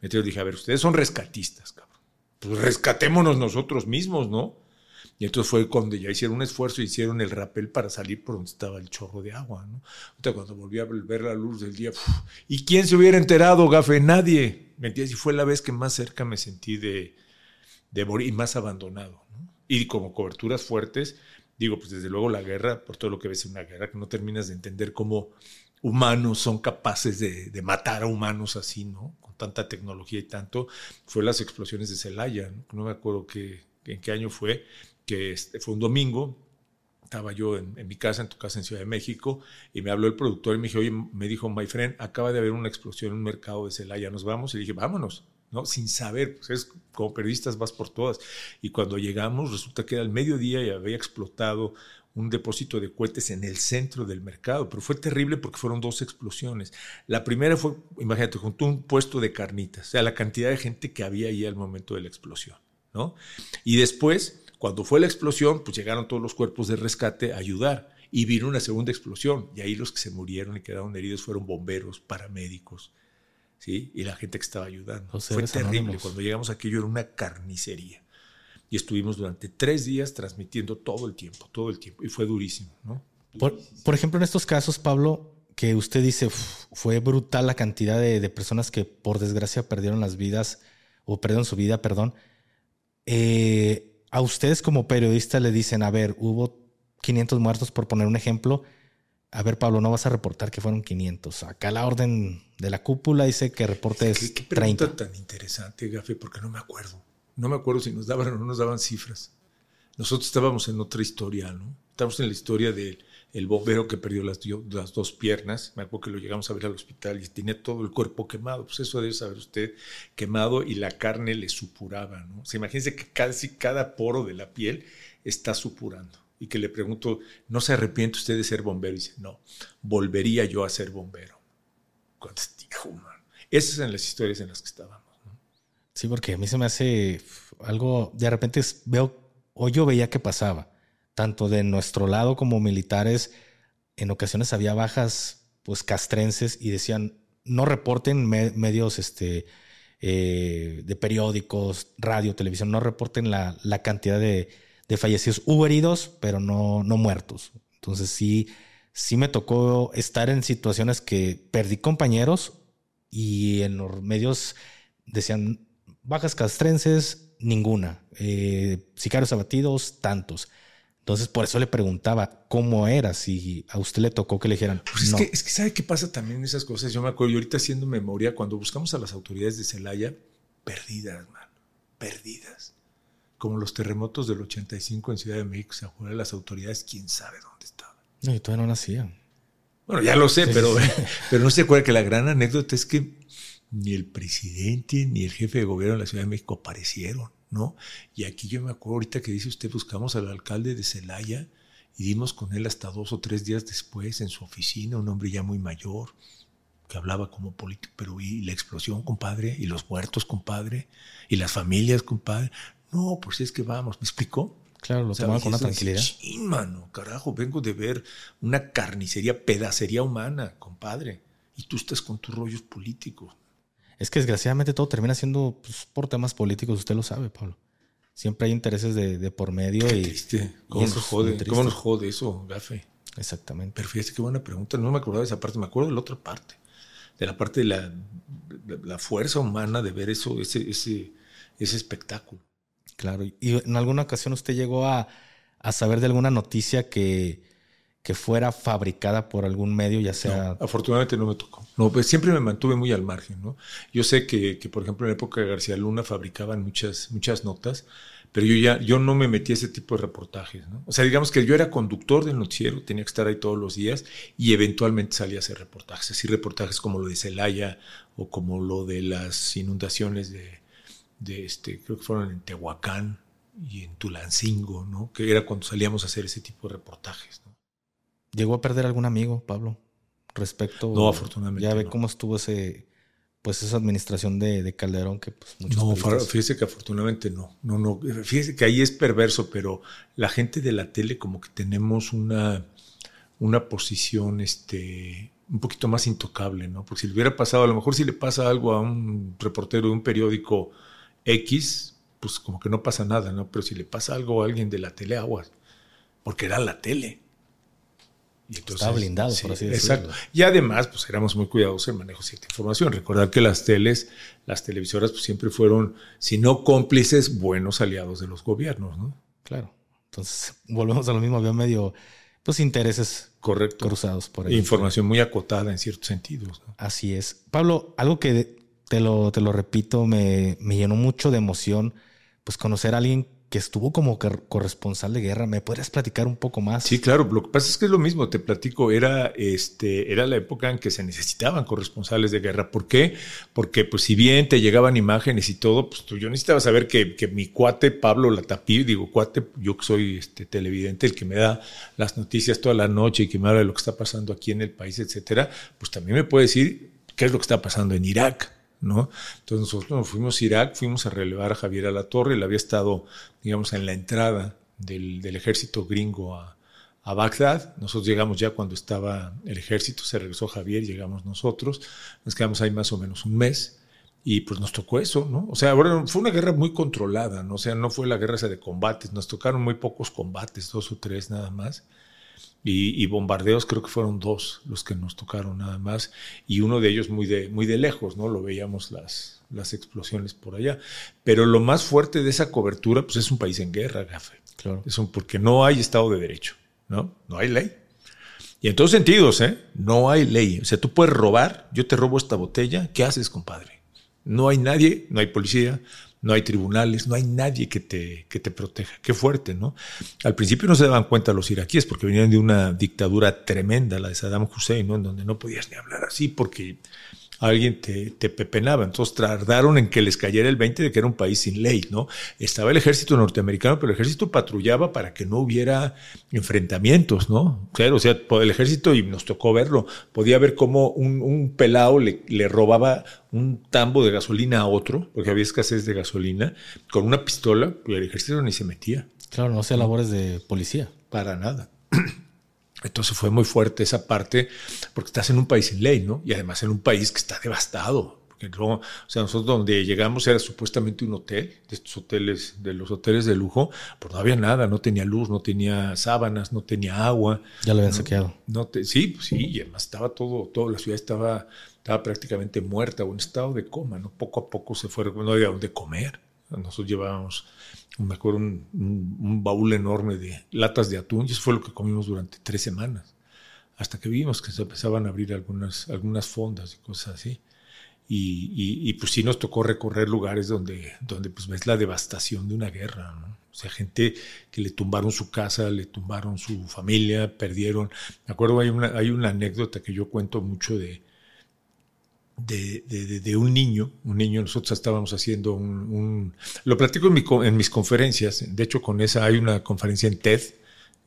me dije, a ver, ustedes son rescatistas, cabrón. Pues rescatémonos nosotros mismos, ¿no? Y entonces fue cuando ya hicieron un esfuerzo, hicieron el rapel para salir por donde estaba el chorro de agua, ¿no? Entonces, cuando volví a ver la luz del día, ¿y quién se hubiera enterado, gafe? Nadie. ¿Me entiendes? Y fue la vez que más cerca me sentí de, de morir y más abandonado, ¿no? Y como coberturas fuertes, Digo, pues desde luego la guerra, por todo lo que ves en una guerra, que no terminas de entender cómo humanos son capaces de, matar a humanos así, ¿no? Con tanta tecnología y tanto, fue las explosiones de Celaya, ¿no? me acuerdo que, en qué año fue, que este, fue un domingo, estaba yo en, mi casa, en tu casa en Ciudad de México, y me habló el productor y me dijo, oye, me dijo, my friend, acaba de haber una explosión en un mercado de Celaya, ¿nos vamos? Y dije, vámonos, ¿no? Sin saber, pues es, como periodistas vas por todas. Y cuando llegamos, resulta que era el mediodía y había explotado un depósito de cohetes en el centro del mercado, pero fue terrible porque fueron dos explosiones. La primera fue, imagínate, junto a un puesto de carnitas, o sea, la cantidad de gente que había ahí al momento de la explosión, ¿no? Y después, cuando fue la explosión, pues llegaron todos los cuerpos de rescate a ayudar y vino una segunda explosión y ahí los que se murieron y quedaron heridos fueron bomberos, paramédicos, ¿sí? Y la gente que estaba ayudando. Fue terrible. Cuando llegamos aquí, yo era una carnicería y estuvimos durante tres días transmitiendo todo el tiempo, todo el tiempo, y fue durísimo, ¿no? Por, ejemplo, en estos casos, Pablo, que usted dice, fue brutal la cantidad de, personas que por desgracia perdieron las vidas, o perdieron su vida, perdón. Eh, a ustedes como periodistas le dicen, a ver, hubo 500 muertos, por poner un ejemplo. A ver, Pablo, no vas a reportar que fueron 500. Acá la orden de la cúpula dice que reportes ¿Qué, qué pregunta tan interesante, Gafe, porque no me acuerdo. No me acuerdo si nos daban o no nos daban cifras. Nosotros estábamos en otra historia, ¿no? Estábamos en la historia del el bombero que perdió las, las, dos piernas. Me acuerdo que lo llegamos a ver al hospital y tenía todo el cuerpo quemado. Pues eso debe saber usted, quemado y la carne le supuraba, ¿no? O sea, imagínense que casi cada poro de la piel está supurando. Y que le pregunto, ¿no se arrepiente usted de ser bombero? Y dice, no, volvería yo a ser bombero. Man. Esas son las historias en las que estábamos. Sí, porque a mí se me hace algo, de repente veo, o yo veía que pasaba, tanto de nuestro lado como militares, en ocasiones había bajas pues castrenses y decían, no reporten medios este, eh, de periódicos, radio, televisión, no reporten la, cantidad de, fallecidos. Hubo heridos, pero no, no muertos. Entonces sí, sí me tocó estar en situaciones que perdí compañeros y en los medios decían, Bajas castrenses, ninguna. Eh, sicarios abatidos, tantos. Entonces, por eso le preguntaba cómo era, si a usted le tocó que le dijeran. Pues es, que, es que sabe qué pasa también en esas cosas. Yo me acuerdo, y ahorita haciendo memoria, cuando buscamos a las autoridades de Celaya, perdidas, mano, perdidas. Como los terremotos del 85 en Ciudad de México, se acuerdan las autoridades, quién sabe dónde estaban. No, y todavía no nacían. Bueno, ya lo sé, pero, pero no se acuerda que la gran anécdota es que ni el presidente ni el jefe de gobierno de la Ciudad de México aparecieron, ¿no? Y aquí yo me acuerdo ahorita que dice usted, buscamos al alcalde de Celaya y dimos con él hasta dos o tres días después en su oficina, un hombre ya muy mayor, que hablaba como político, pero y la explosión, compadre, y los muertos, compadre, y las familias, compadre. No, pues es que vamos, ¿me explicó? Claro, lo tomaba con una tranquilidad. Sí, mano, carajo, vengo de ver una carnicería, pedacería humana, compadre. Y tú estás con tus rollos políticos. Es que desgraciadamente todo termina siendo pues, por temas políticos, usted lo sabe, Pablo. Siempre hay intereses de, por medio qué y. Triste. ¿Cómo, nos jode? ¿Cómo nos jode eso, gafe? Exactamente. Pero fíjate qué buena pregunta. No me acordaba de esa parte, me acuerdo de la otra parte. De la parte de la, la fuerza humana de ver eso, ese, ese, ese espectáculo. Claro. ¿Y en alguna ocasión usted llegó a, a saber de alguna noticia que, que fuera fabricada por algún medio, ya sea... afortunadamente no me tocó. No, pues siempre me mantuve muy al margen, ¿no? Yo sé que, que, por ejemplo, en la época de García Luna fabricaban muchas, muchas notas, pero yo ya yo no me metí a ese tipo de reportajes, ¿no? O sea, digamos que yo era conductor del noticiero, tenía que estar ahí todos los días y eventualmente salía a hacer reportajes, así reportajes como lo de Celaya o como lo de las inundaciones de, de este, creo que fueron en Tehuacán y en Tulancingo, ¿no? Que era cuando salíamos a hacer ese tipo de reportajes, ¿no? ¿Llegó a perder algún amigo, Pablo? Respecto. No, afortunadamente. Ya ve cómo estuvo ese, pues esa administración de, Calderón que pues No, fíjese que afortunadamente no. No, no. Fíjese que ahí es perverso, pero la gente de la tele como que tenemos una, una posición este, un poquito más intocable, ¿no? Porque si le hubiera pasado, a lo mejor si le pasa algo a un reportero de un periódico X, pues como que no pasa nada, ¿no? Pero si le pasa algo a alguien de la tele, aguas. Porque era la tele. Y Estaba blindado, por así decirlo. Exacto. Y además, pues éramos muy cuidadosos en manejo de cierta información. Recordar que las teles, las televisoras, pues siempre fueron, si no cómplices, buenos aliados de los gobiernos, ¿no? Claro. Entonces, volvemos a lo mismo, había medio, pues, intereses Correcto. cruzados por ahí. Información muy acotada en ciertos sentidos. ¿no? Así es. Pablo, algo que te lo, te lo repito, me, me llenó mucho de emoción, pues conocer a alguien que estuvo como corresponsal de guerra. ¿Me podrías platicar un poco más? Sí, claro. Lo que pasa es que es lo mismo. Te platico. Era, este, era la época en que se necesitaban corresponsales de guerra. ¿Por qué? Porque, pues, si bien te llegaban imágenes y todo, pues yo necesitaba saber que, que mi cuate Pablo Latapí, digo cuate, yo que soy este, televidente, el que me da las noticias toda la noche y que me habla de lo que está pasando aquí en el país, etcétera, pues también me puede decir qué es lo que está pasando en Irak ¿no? Entonces nosotros nos fuimos a Irak, fuimos a relevar a Javier a la torre, él había estado, digamos, en la entrada del, ejército gringo a, a, Bagdad. Nosotros llegamos ya cuando estaba el ejército, se regresó Javier, llegamos nosotros, nos quedamos ahí más o menos un mes. Y pues nos tocó eso, ¿no? O sea, fue una guerra muy controlada, ¿no? O sea, no fue la guerra esa de combates, nos tocaron muy pocos combates, dos o tres nada más. Y, bombardeos creo que fueron dos los que nos tocaron nada más y uno de ellos muy de, muy de lejos, ¿no? Lo veíamos las, las explosiones por allá. Pero lo más fuerte de esa cobertura pues es un país en guerra, Gafe. Claro. Es un, porque no hay Estado de Derecho, ¿no? No hay ley. Y en todos sentidos, ¿eh? No hay ley. O sea, tú puedes robar, yo te robo esta botella, ¿qué haces, compadre? No hay nadie, no hay policía, no hay tribunales, no hay nadie que te, que te proteja. Qué fuerte, ¿no? Al principio no se daban cuenta los iraquíes porque venían de una dictadura tremenda, la de Saddam Hussein, ¿no? En donde no podías ni hablar así porque alguien te, te, pepenaba. Entonces tardaron en que les cayera el 20 de que era un país sin ley, ¿no? Estaba el ejército norteamericano, pero el ejército patrullaba para que no hubiera enfrentamientos, ¿no? Claro, o sea, el ejército, y nos tocó verlo, podía ver cómo un, un pelado le, le robaba un tambo de gasolina a otro, porque había escasez de gasolina, con una pistola, y el ejército ni se metía. Claro, no hacía labores de policía. Para nada. Entonces fue muy fuerte esa parte, porque estás en un país sin ley, ¿no? Y además en un país que está devastado. Porque luego, o sea, nosotros donde llegamos era supuestamente un hotel, de estos hoteles, de los hoteles de lujo, pero no había nada, no tenía luz, no tenía sábanas, no tenía agua. Ya lo habían saqueado. No te, sí, pues sí, y además estaba todo, toda la ciudad estaba, estaba prácticamente muerta o en estado de coma, ¿no? Poco a poco se fue, no había dónde comer. Nosotros llevábamos me acuerdo, un, baúl enorme de latas de atún, y eso fue lo que comimos durante tres semanas, hasta que vimos que se empezaban a abrir algunas, algunas fondas y cosas así. Y, pues sí nos tocó recorrer lugares donde, donde pues ves la devastación de una guerra, O sea, gente que le tumbaron su casa, le tumbaron su familia, perdieron. Me acuerdo, hay una, hay una anécdota que yo cuento mucho de, de, un niño, un niño, nosotros estábamos haciendo un, lo platico en, mis conferencias, de hecho con esa hay una conferencia en TED,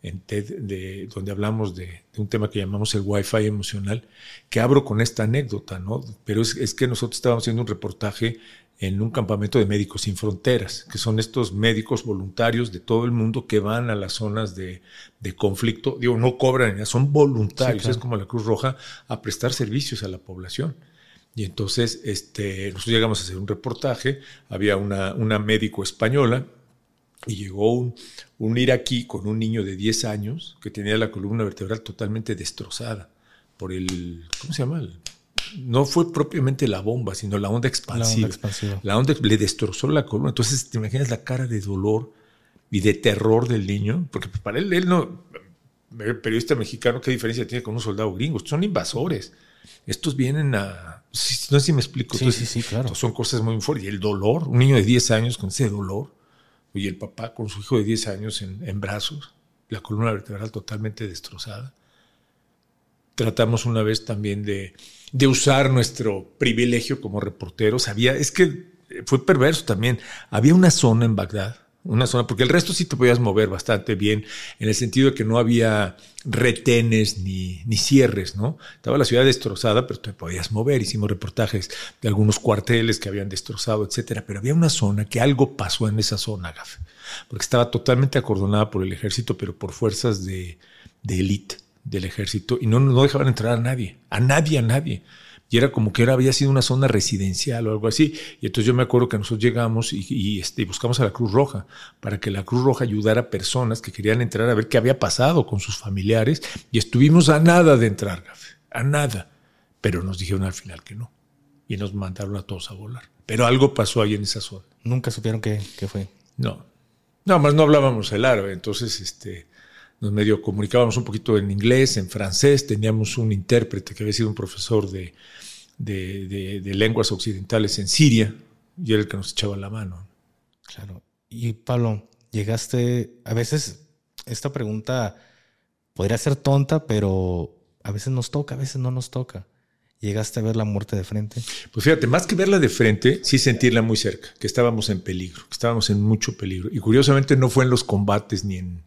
en TED de, donde hablamos de, un tema que llamamos el Wi-Fi emocional, que abro con esta anécdota, ¿no? Pero es, que nosotros estábamos haciendo un reportaje en un campamento de médicos sin fronteras, que son estos médicos voluntarios de todo el mundo que van a las zonas de, conflicto, digo, no cobran, son voluntarios, es como la Cruz Roja, a prestar servicios a la población. Y entonces este, nosotros llegamos a hacer un reportaje, había una, una médico española y llegó un, un, iraquí con un niño de 10 años que tenía la columna vertebral totalmente destrozada por el, ¿cómo se llama? no fue propiamente la bomba, sino la onda expansiva. La onda expansiva. La onda le destrozó la columna. Entonces, ¿te imaginas la cara de dolor y de terror del niño? Porque para él, él no, periodista mexicano, ¿qué diferencia tiene con un soldado gringo? Son invasores. Estos vienen a, no sé si me explico. Sí, sí, sí, claro. Son cosas muy fuertes. Y el dolor, un niño de 10 años con ese dolor, y el papá con su hijo de 10 años en, brazos, la columna vertebral totalmente destrozada. Tratamos una vez también de, de usar nuestro privilegio como reporteros. Había, es que fue perverso también. Había una zona en Bagdad una zona, porque el resto sí te podías mover bastante bien, en el sentido de que no había retenes ni, ni cierres, ¿no? Estaba la ciudad destrozada, pero te podías mover. Hicimos reportajes de algunos cuarteles que habían destrozado, etcétera. Pero había una zona que algo pasó en esa zona, Gaf, porque estaba totalmente acordonada por el ejército, pero por fuerzas de, de élite del ejército, y no, no dejaban entrar a nadie, a nadie, a nadie y era como que era, había sido una zona residencial o algo así. Y entonces yo me acuerdo que nosotros llegamos y, este, buscamos a la Cruz Roja para que la Cruz Roja ayudara a personas que querían entrar a ver qué había pasado con sus familiares y estuvimos a nada de entrar, a nada. Pero nos dijeron al final que no y nos mandaron a todos a volar. Pero algo pasó ahí en esa zona. Nunca supieron qué, qué fue. No, Nada más no hablábamos el árabe, entonces este, nos medio comunicábamos un poquito en inglés, en francés, teníamos un intérprete que había sido un profesor de, de, de, lenguas occidentales en Siria y era el que nos echaba la mano. Claro. Y Pablo, llegaste, a veces esta pregunta podría ser tonta, pero a veces nos toca, a veces no nos toca. ¿Llegaste a ver la muerte de frente? Pues fíjate, más que verla de frente, sí sentirla muy cerca, que estábamos en peligro, que estábamos en mucho peligro. Y curiosamente no fue en los combates ni en,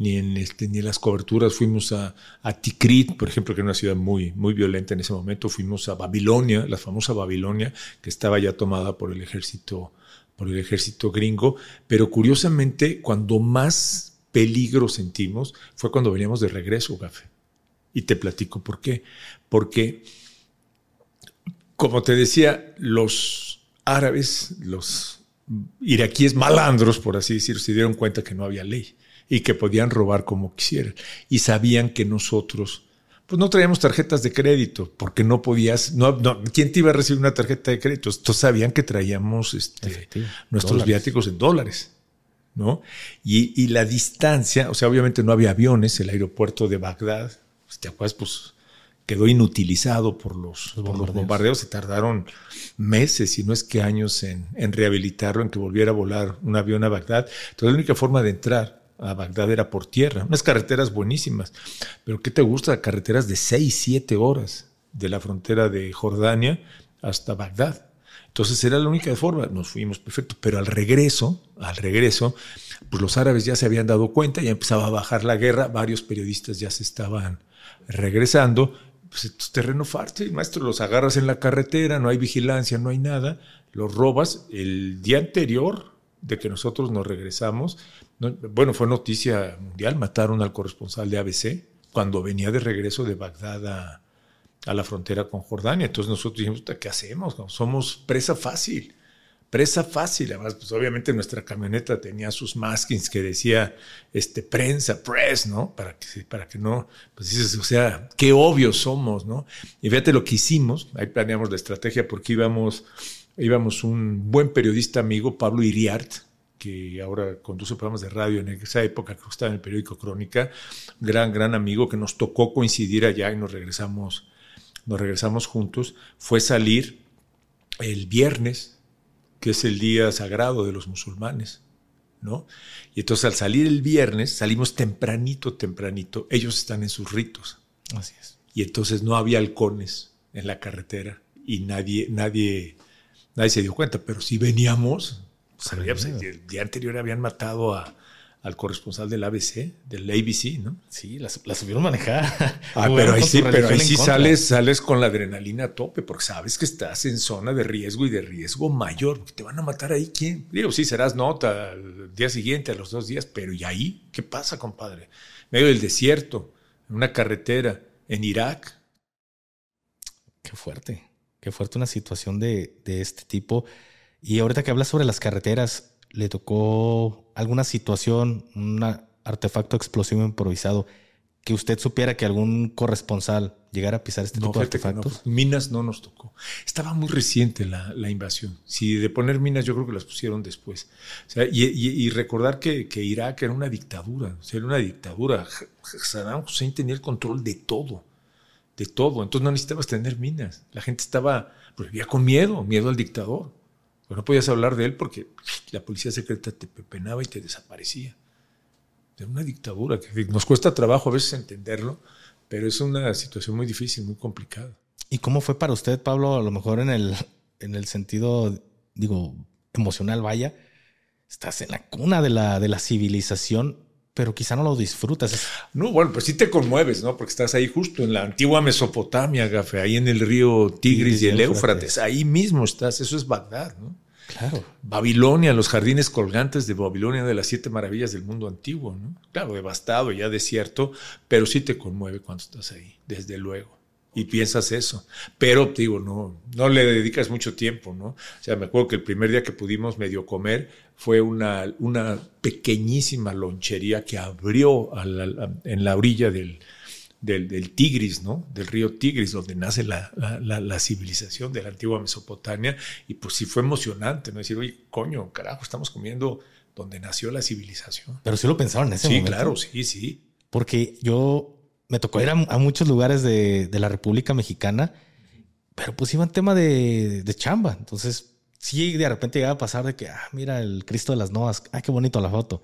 ni en, este, ni en las coberturas. Fuimos a, a, Tikrit, por ejemplo, que era una ciudad muy, muy violenta en ese momento. Fuimos a Babilonia, la famosa Babilonia, que estaba ya tomada por el ejército, por el ejército gringo. Pero curiosamente, cuando más peligro sentimos fue cuando veníamos de regreso, Gafe. Y te platico por qué. Porque, como te decía, los árabes, los iraquíes malandros, por así decirlo, se dieron cuenta que no había ley y que podían robar como quisieran. Y sabían que nosotros, pues no traíamos tarjetas de crédito, porque no podías, no, ¿quién te iba a recibir una tarjeta de crédito? Entonces sabían que traíamos este, nuestros viáticos en dólares. ¿no? Y, la distancia, o sea, obviamente no había aviones, el aeropuerto de Bagdad, pues, ¿te acuerdas? Pues quedó inutilizado por los, bombardeos. Se tardaron meses, si no es que años, en, rehabilitarlo, en que volviera a volar un avión a Bagdad. Entonces, la única forma de entrar a Bagdad era por tierra. Unas carreteras buenísimas. Pero ¿qué te gusta? Carreteras de 6, 7 horas de la frontera de Jordania hasta Bagdad. Entonces era la única forma, nos fuimos perfecto, pero al regreso, al regreso, pues los árabes ya se habían dado cuenta, ya empezaba a bajar la guerra, varios periodistas ya se estaban regresando, pues es terreno fácil, maestro, los agarras en la carretera, no hay vigilancia, no hay nada, los robas el día anterior de que nosotros nos regresamos, bueno, fue noticia mundial, mataron al corresponsal de ABC cuando venía de regreso de Bagdad a, la frontera con Jordania. Entonces nosotros dijimos, ¿qué hacemos? Somos presa fácil, presa fácil. Además, pues obviamente nuestra camioneta tenía sus maskings que decía este, prensa, press, ¿no? Para que, para que no, pues dices, o sea, qué obvios somos, ¿no? Y fíjate lo que hicimos, ahí planeamos la estrategia porque íbamos, íbamos un buen periodista amigo, Pablo Iriart, que ahora conduce programas de radio en esa época que estaba en el periódico Crónica, gran, gran amigo que nos tocó coincidir allá y nos regresamos nos regresamos juntos, fue salir el viernes, que es el día sagrado de los musulmanes, ¿no? Y entonces al salir el viernes, salimos tempranito, tempranito, ellos están en sus ritos. Así es. Y entonces no había halcones en la carretera y nadie, nadie, nadie se dio cuenta, pero si veníamos, pues, el día anterior habían matado a, al corresponsal del ABC, del ABC, ¿no? Sí, la, subieron a manejar. Ah, pero ahí sí, pero ahí sí sales, sales con la adrenalina a tope, porque sabes que estás en zona de riesgo y de riesgo mayor, porque te van a matar ahí, ¿quién? Digo, sí, serás nota al día siguiente, a los dos días, pero ¿y ahí? ¿Qué pasa, compadre? En medio del desierto, en una carretera, en Irak. Qué fuerte, qué fuerte una situación de, de este tipo. Y ahorita que hablas sobre las carreteras, le tocó alguna situación, un artefacto explosivo improvisado, que usted supiera que algún corresponsal llegara a pisar este tipo de artefactos? minas no nos tocó. Estaba muy reciente la, invasión. Si de poner minas, yo creo que las pusieron después. y, recordar que, Irak era una dictadura, era una dictadura. Saddam Hussein tenía el control de todo, de todo. Entonces no necesitabas tener minas. La gente estaba, pues vivía con miedo, miedo al dictador. Pues no podías hablar de él porque la policía secreta te pepenaba y te desaparecía. Era una dictadura que nos cuesta trabajo a veces entenderlo, pero es una situación muy difícil, muy complicada. ¿Y cómo fue para usted, Pablo, a lo mejor en el, en el sentido, digo, emocional, vaya? Estás en la cuna de la, de la civilización, pero quizá no lo disfrutas. No, bueno, pues sí te conmueves, ¿no? Porque estás ahí justo en la antigua Mesopotamia, Gafe, ahí en el río Tigris y, el Éufrates. ahí mismo estás, eso es Bagdad, ¿no? Claro. Babilonia, los jardines colgantes de Babilonia, de las siete maravillas del mundo antiguo, ¿no? Claro, devastado, ya desierto, pero sí te conmueve cuando estás ahí, desde luego. Y piensas eso. Pero, digo, no, no le dedicas mucho tiempo, ¿no? O sea, me acuerdo que el primer día que pudimos medio comer, fue una, una pequeñísima lonchería que abrió en la orilla del, del, Tigris, ¿no? Del río Tigris, donde nace la, la, civilización de la antigua Mesopotamia. Y pues sí fue emocionante, ¿no? Decir, oye, coño, carajo, estamos comiendo donde nació la civilización. Pero sí lo pensaron en ese momento. Sí, claro, sí, sí. Porque yo me tocó ir a, muchos lugares de, la República Mexicana, pero pues iba en tema de, chamba. Entonces, sí, de repente llegaba a pasar de que, ah, mira el Cristo de las Novas, ah, qué bonito la foto,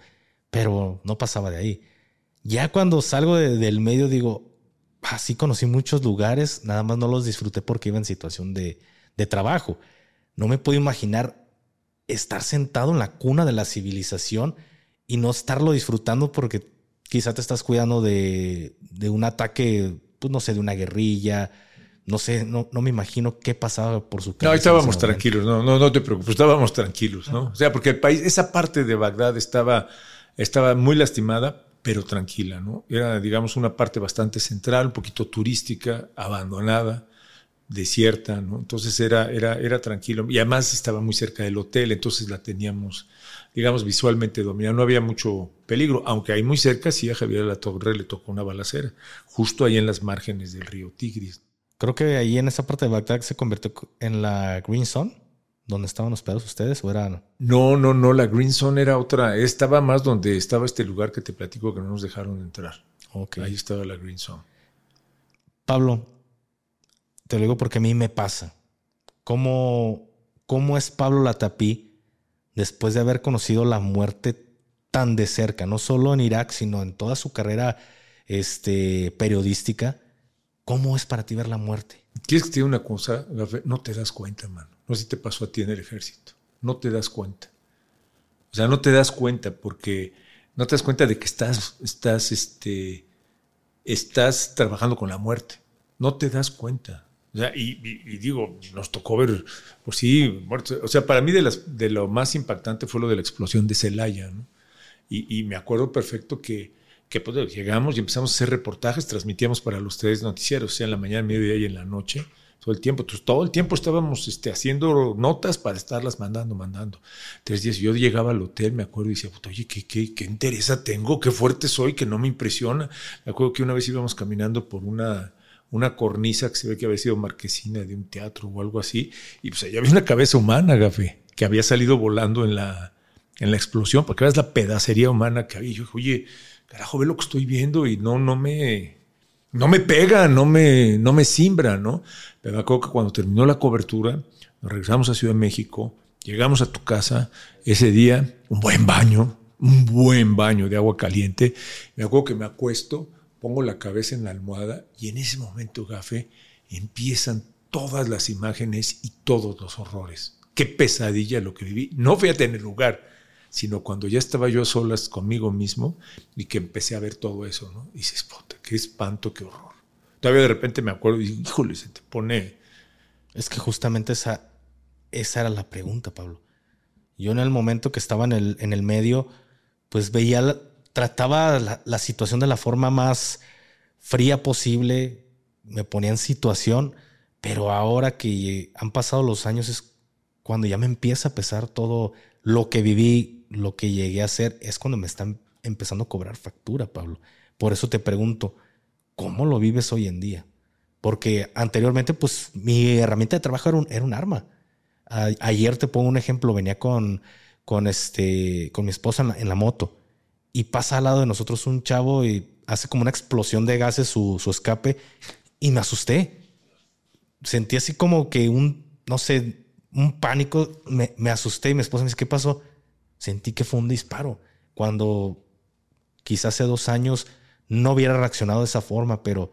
pero no pasaba de ahí. Ya cuando salgo del medio digo, ah, conocí muchos lugares, nada más no los disfruté porque iba en situación de trabajo. No me puedo imaginar estar sentado en la cuna de la civilización y no estarlo disfrutando porque quizá te estás cuidando de, un ataque, pues no sé, de una guerrilla. No sé, no, no me imagino qué pasaba por su cabeza. No, estábamos tranquilos, no, no, no te preocupes, estábamos tranquilos, ¿no? O sea, porque el país, esa parte de Bagdad estaba, estaba muy lastimada, pero tranquila, ¿no? Era, digamos, una parte bastante central, un poquito turística, abandonada desierta, ¿no? Entonces era, era, era tranquilo y además estaba muy cerca del hotel, entonces la teníamos, digamos, visualmente dominada. No había mucho peligro, aunque ahí muy cerca sí a Javier la Torre le tocó una balacera, justo ahí en las márgenes del río Tigris. Creo que ahí en esa parte de Bagdad se convirtió en la Green Zone, donde estaban hospedados ustedes, o era... No, no, no, la Green Zone era otra, estaba más donde estaba este lugar que te platico que no nos dejaron entrar. Okay. Ahí estaba la Green Zone. Pablo, te lo digo porque a mí me pasa. ¿Cómo, cómo es Pablo Latapí después de haber conocido la muerte tan de cerca, no solo en Irak, sino en toda su carrera este, periodística? ¿Cómo es para ti ver la muerte? ¿Quieres que te diga una cosa? No te das cuenta, mano. No sé si te pasó a ti en el ejército. No te das cuenta. O sea, no te das cuenta porque no te das cuenta de que estás, estás, este, estás trabajando con la muerte. No te das cuenta. O sea, y, digo, nos tocó ver, pues sí, muertos. O sea, para mí de, las, de lo más impactante fue lo de la explosión de Celaya, ¿no? Y, me acuerdo perfecto que, que pues, llegamos y empezamos a hacer reportajes, transmitíamos para los tres noticieros, o sea, en la mañana, mediodía y en la noche, todo el tiempo. Entonces, todo el tiempo estábamos este, haciendo notas para estarlas mandando, mandando. Tres días, yo llegaba al hotel, me acuerdo, y decía, oye, ¿qué, qué, qué interesa tengo? ¿Qué fuerte soy? Que no me impresiona. Me acuerdo que una vez íbamos caminando por una una cornisa que se ve que había sido marquesina de un teatro o algo así, y pues allá había una cabeza humana, Gafé, que había salido volando en la, en la explosión, porque ves la pedacería humana que había. Y yo dije, oye, carajo, ve lo que estoy viendo y no, no me, no me pega, no me, no me simbra, ¿no? Pero me acuerdo que cuando terminó la cobertura, nos regresamos a Ciudad de México, llegamos a tu casa, ese día, un buen baño, un buen baño de agua caliente. Me acuerdo que me acuesto pongo la cabeza en la almohada y en ese momento, Gafe, empiezan todas las imágenes y todos los horrores. Qué pesadilla lo que viví. No fui a tener lugar, sino cuando ya estaba yo solas conmigo mismo y que empecé a ver todo eso, ¿no? Y dices, puta, qué espanto, qué horror. Todavía de repente me acuerdo y híjole, se te pone... Es que justamente esa, esa era la pregunta, Pablo. Yo en el momento que estaba en el, en el medio, pues veía trataba la, situación de la forma más fría posible, me ponía en situación, pero ahora que han pasado los años es cuando ya me empieza a pesar todo lo que viví, lo que llegué a hacer, es cuando me están empezando a cobrar factura, Pablo. Por eso te pregunto, ¿cómo lo vives hoy en día? Porque anteriormente, pues mi herramienta de trabajo era un, arma. ayer te pongo un ejemplo, venía con, con, este, con mi esposa en la moto y pasa al lado de nosotros un chavo y hace como una explosión de gases su, escape y me asusté. Sentí así como que un, no sé, un pánico, me, me asusté y mi esposa me dice, ¿qué pasó? Sentí que fue un disparo. Cuando quizás hace dos años no hubiera reaccionado de esa forma, pero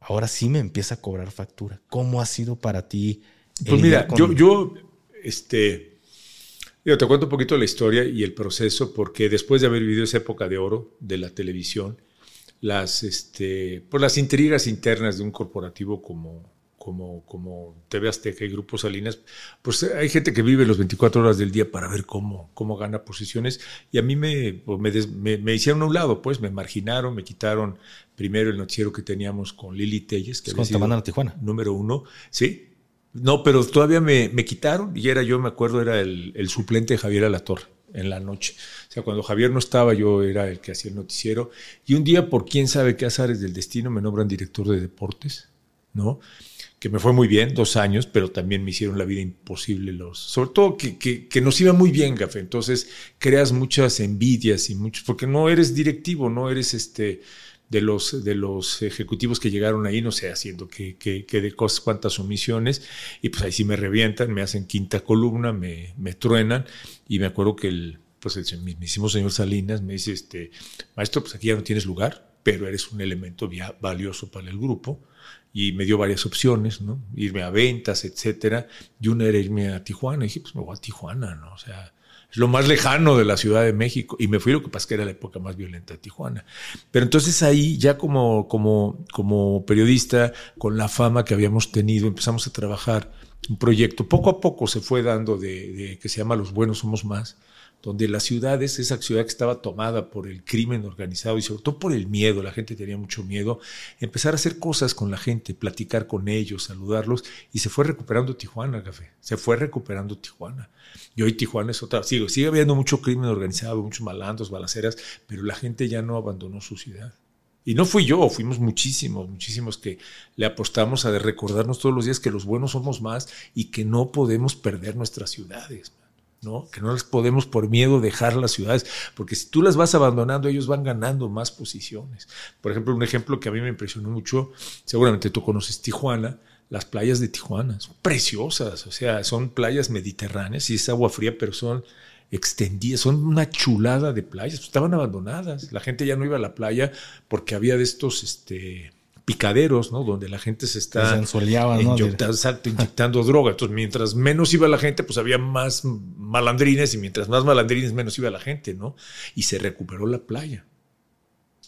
ahora sí me empieza a cobrar factura. ¿Cómo ha sido para ti? Pues mira, yo, yo, este, yo te cuento un poquito la historia y el proceso, porque después de haber vivido esa época de oro de la televisión, las, este, por pues las intrigas internas de un corporativo como, como, como TV Azteca y Grupo Salinas, pues hay gente que vive las 24 horas del día para ver cómo, cómo gana posiciones. Y a mí me, pues me, me, hicieron a un lado, pues me marginaron, me quitaron primero el noticiero que teníamos con Lili Telles, que es había a Tijuana. número uno, sí, no, pero todavía me, quitaron y era yo, me acuerdo, era el, suplente de Javier Alatorre en la noche. O sea, cuando Javier no estaba, yo era el que hacía el noticiero. Y un día, por quién sabe qué azares del destino, me nombran director de deportes, ¿no? que me fue muy bien, dos años, pero también me hicieron la vida imposible los, sobre todo que, que, que nos iba muy bien, Gafe. Entonces creas muchas envidias y muchos, porque no eres directivo, no eres este de los, de los ejecutivos que llegaron ahí, no sé, haciendo que, que, que de cosas cuantas omisiones, y pues ahí sí me revientan, me hacen quinta columna, me, me truenan, y me acuerdo que el, pues el mismísimo señor Salinas me dice, este, maestro, pues aquí ya no tienes lugar, pero eres un elemento valioso para el grupo, y me dio varias opciones, ¿no? Irme a ventas, etcétera, y una era irme a Tijuana, y dije, pues me voy a Tijuana, ¿no? O sea, es lo más lejano de la Ciudad de México. Y me fui, lo que pasa que era la época más violenta de Tijuana. Pero entonces ahí, ya como, como, como periodista, con la fama que habíamos tenido, empezamos a trabajar un proyecto. Poco a poco se fue dando de, de que se llama Los Buenos Somos Más donde las ciudades, esa ciudad que estaba tomada por el crimen organizado y sobre todo por el miedo, la gente tenía mucho miedo, empezar a hacer cosas con la gente, platicar con ellos, saludarlos, y se fue recuperando Tijuana, café, se fue recuperando Tijuana. Y hoy Tijuana es otra, sigue, sigue habiendo mucho crimen organizado, muchos malandros, balaceras, pero la gente ya no abandonó su ciudad. Y no fui yo, fuimos muchísimos, muchísimos que le apostamos a recordarnos todos los días que los buenos somos más y que no podemos perder nuestras ciudades. ¿No? Que no las podemos por miedo dejar las ciudades, porque si tú las vas abandonando, ellos van ganando más posiciones. Por ejemplo, un ejemplo que a mí me impresionó mucho, seguramente tú conoces Tijuana, las playas de Tijuana, son preciosas, o sea, son playas mediterráneas y es agua fría, pero son extendidas, son una chulada de playas, estaban abandonadas, la gente ya no iba a la playa porque había de estos, este, picaderos, ¿no? Donde la gente se está inyectando, droga. Entonces, mientras menos iba la gente, pues había más malandrines y mientras más malandrines, menos iba la gente, ¿no? Y se recuperó la playa.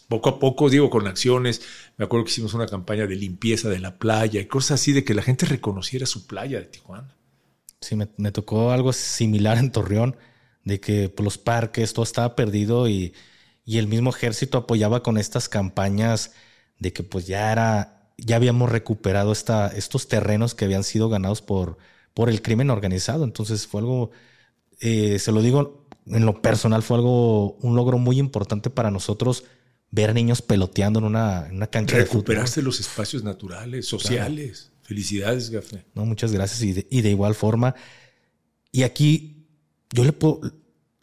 Poco a poco, digo, con acciones, me acuerdo que hicimos una campaña de limpieza de la playa y cosas así de que la gente reconociera su playa de Tijuana. Sí, me, me tocó algo similar en Torreón, de que pues, los parques, todo estaba perdido y, y el mismo ejército apoyaba con estas campañas de que pues ya era, ya habíamos recuperado esta, estos terrenos que habían sido ganados por, por el crimen organizado. Entonces fue algo, eh, se lo digo en lo personal, fue algo, un logro muy importante para nosotros ver niños peloteando en una, en una cancha Recuperarse los espacios naturales, sociales. Felicidades, Gafne. No, muchas gracias. Y de, y de, igual forma. Y aquí yo le puedo,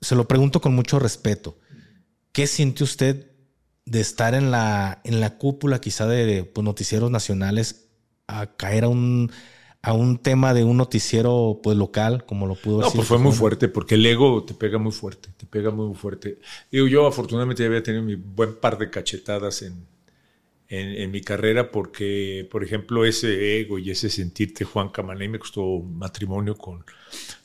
se lo pregunto con mucho respeto. ¿Qué siente usted de estar en la, en la cúpula quizá de pues, noticieros nacionales a caer a un, a un tema de un noticiero pues local, como lo pudo decir. No, pues fue muy fuerte, porque el ego te pega muy fuerte, te pega muy fuerte. Digo, yo afortunadamente ya había tenido mi buen par de cachetadas en, en, mi carrera, porque, por ejemplo, ese ego y ese sentirte Juan Camaney me costó matrimonio con,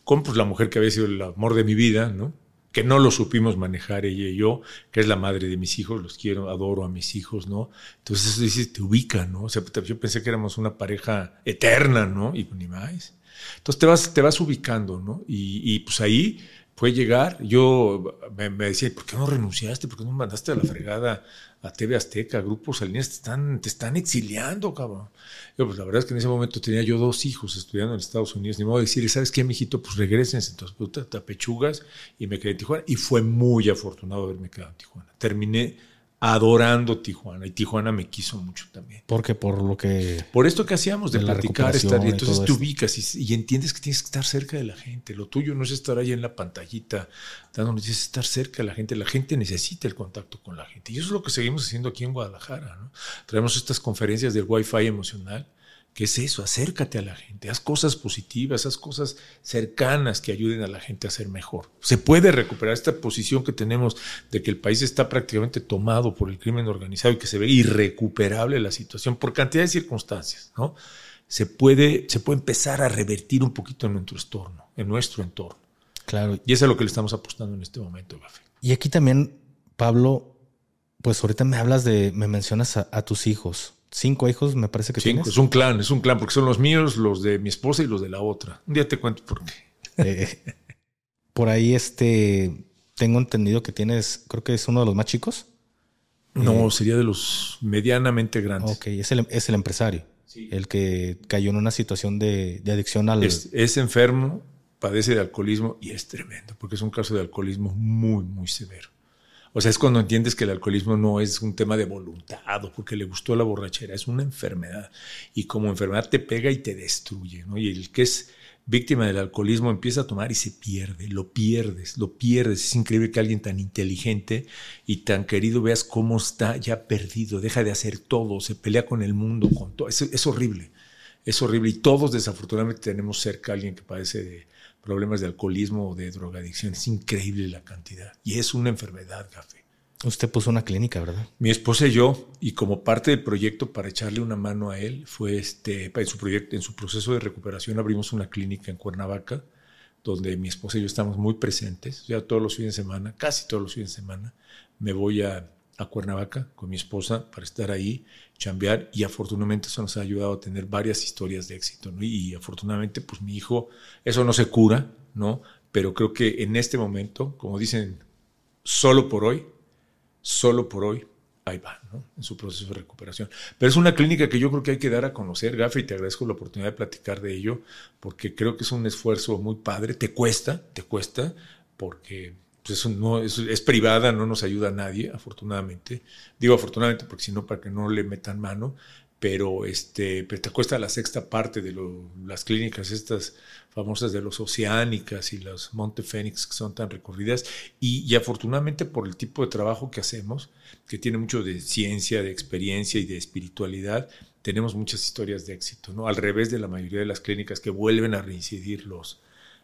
con pues, la mujer que había sido el amor de mi vida, ¿no? Que no lo supimos manejar ella y yo, que es la madre de mis hijos, los quiero, adoro a mis hijos, ¿no? Entonces eso dice, te ubica, ¿no? O sea, yo pensé que éramos una pareja eterna, ¿no? Y ni más. Entonces te vas, te vas ubicando, ¿no? Y pues ahí fue llegar, yo me, decía, ¿por qué no renunciaste? ¿Por qué no mandaste a la fregada a TV Azteca, Grupo Salinas? Te están, te están exiliando, cabrón. Yo, pues la verdad es que en ese momento tenía yo dos hijos estudiando en Estados Unidos. Ni modo de decir, ¿sabes qué, mijito? Pues regresen. Entonces, puta, te apechugas y me quedé en Tijuana. Y fue muy afortunado haberme quedado en Tijuana. Terminé adorando Tijuana y Tijuana me quiso mucho también. Porque por lo que... Por esto que hacíamos de, platicar, estar, y entonces te ubicas y, entiendes que tienes que estar cerca de la gente. Lo tuyo no es estar ahí en la pantallita dando noticias, es estar cerca de la gente. La gente necesita el contacto con la gente. Y eso es lo que seguimos haciendo aquí en Guadalajara. ¿no? Traemos estas conferencias del Wi-Fi emocional ¿Qué es eso? Acércate a la gente, haz cosas positivas, haz cosas cercanas que ayuden a la gente a ser mejor. Se puede recuperar esta posición que tenemos de que el país está prácticamente tomado por el crimen organizado y que se ve irrecuperable la situación por cantidad de circunstancias, ¿no? Se puede, se puede empezar a revertir un poquito en nuestro entorno, en nuestro entorno. Claro. Y eso es lo que le estamos apostando en este momento, Gafe. Y aquí también, Pablo, pues ahorita me hablas de, me mencionas a tus hijos cinco hijos, me parece que cinco, Es un clan, es un clan, porque son los míos, los de mi esposa y los de la otra. Un día te cuento por qué. Eh, por ahí, este, tengo entendido que tienes, creo que es uno de los más chicos. No, eh, sería de los medianamente grandes. Ok, es el, es el empresario. El que cayó en una situación de, adicción al. Es, es, enfermo, padece de alcoholismo y es tremendo, porque es un caso de alcoholismo muy, muy severo. O sea, es cuando entiendes que el alcoholismo no es un tema de voluntad o porque le gustó la borrachera, es una enfermedad. Y como enfermedad te pega y te destruye, ¿no? Y el que es víctima del alcoholismo empieza a tomar y se pierde, lo pierdes, lo pierdes. Es increíble que alguien tan inteligente y tan querido veas cómo está ya perdido, deja de hacer todo, se pelea con el mundo, con todo. Es, es horrible, es horrible. Y todos desafortunadamente tenemos cerca a alguien que padece de problemas de alcoholismo o de drogadicción. Es increíble la cantidad. Y es una enfermedad, Café. Usted puso una clínica, ¿verdad? Mi esposa y yo, y como parte del proyecto para echarle una mano a él, fue este, en su proyecto, en su proceso de recuperación abrimos una clínica en Cuernavaca, donde mi esposa y yo estamos muy presentes, ya todos los fines de semana, casi todos los fines de semana, me voy a, a Cuernavaca con mi esposa para estar ahí, chambear, y afortunadamente eso nos ha ayudado a tener varias historias de éxito. Y, afortunadamente, pues mi hijo, eso no se cura, ¿no? Pero creo que en este momento, como dicen, solo por hoy, solo por hoy, ahí va, en su proceso de recuperación. Pero es una clínica que yo creo que hay que dar a conocer, Gafa, y te agradezco la oportunidad de platicar de ello, porque creo que es un esfuerzo muy padre. Te cuesta, te cuesta, porque pues eso no es, privada, no nos ayuda a nadie, afortunadamente. Digo afortunadamente porque si no, para que no le metan mano, pero, este, pero te cuesta la sexta parte de las clínicas estas famosas de los Oceánicas y las Monte Fénix que son tan recorridas y, y, afortunadamente por el tipo de trabajo que hacemos, que tiene mucho de ciencia, de experiencia y de espiritualidad, tenemos muchas historias de éxito, ¿no? Al revés de la mayoría de las clínicas que vuelven a reincidir los,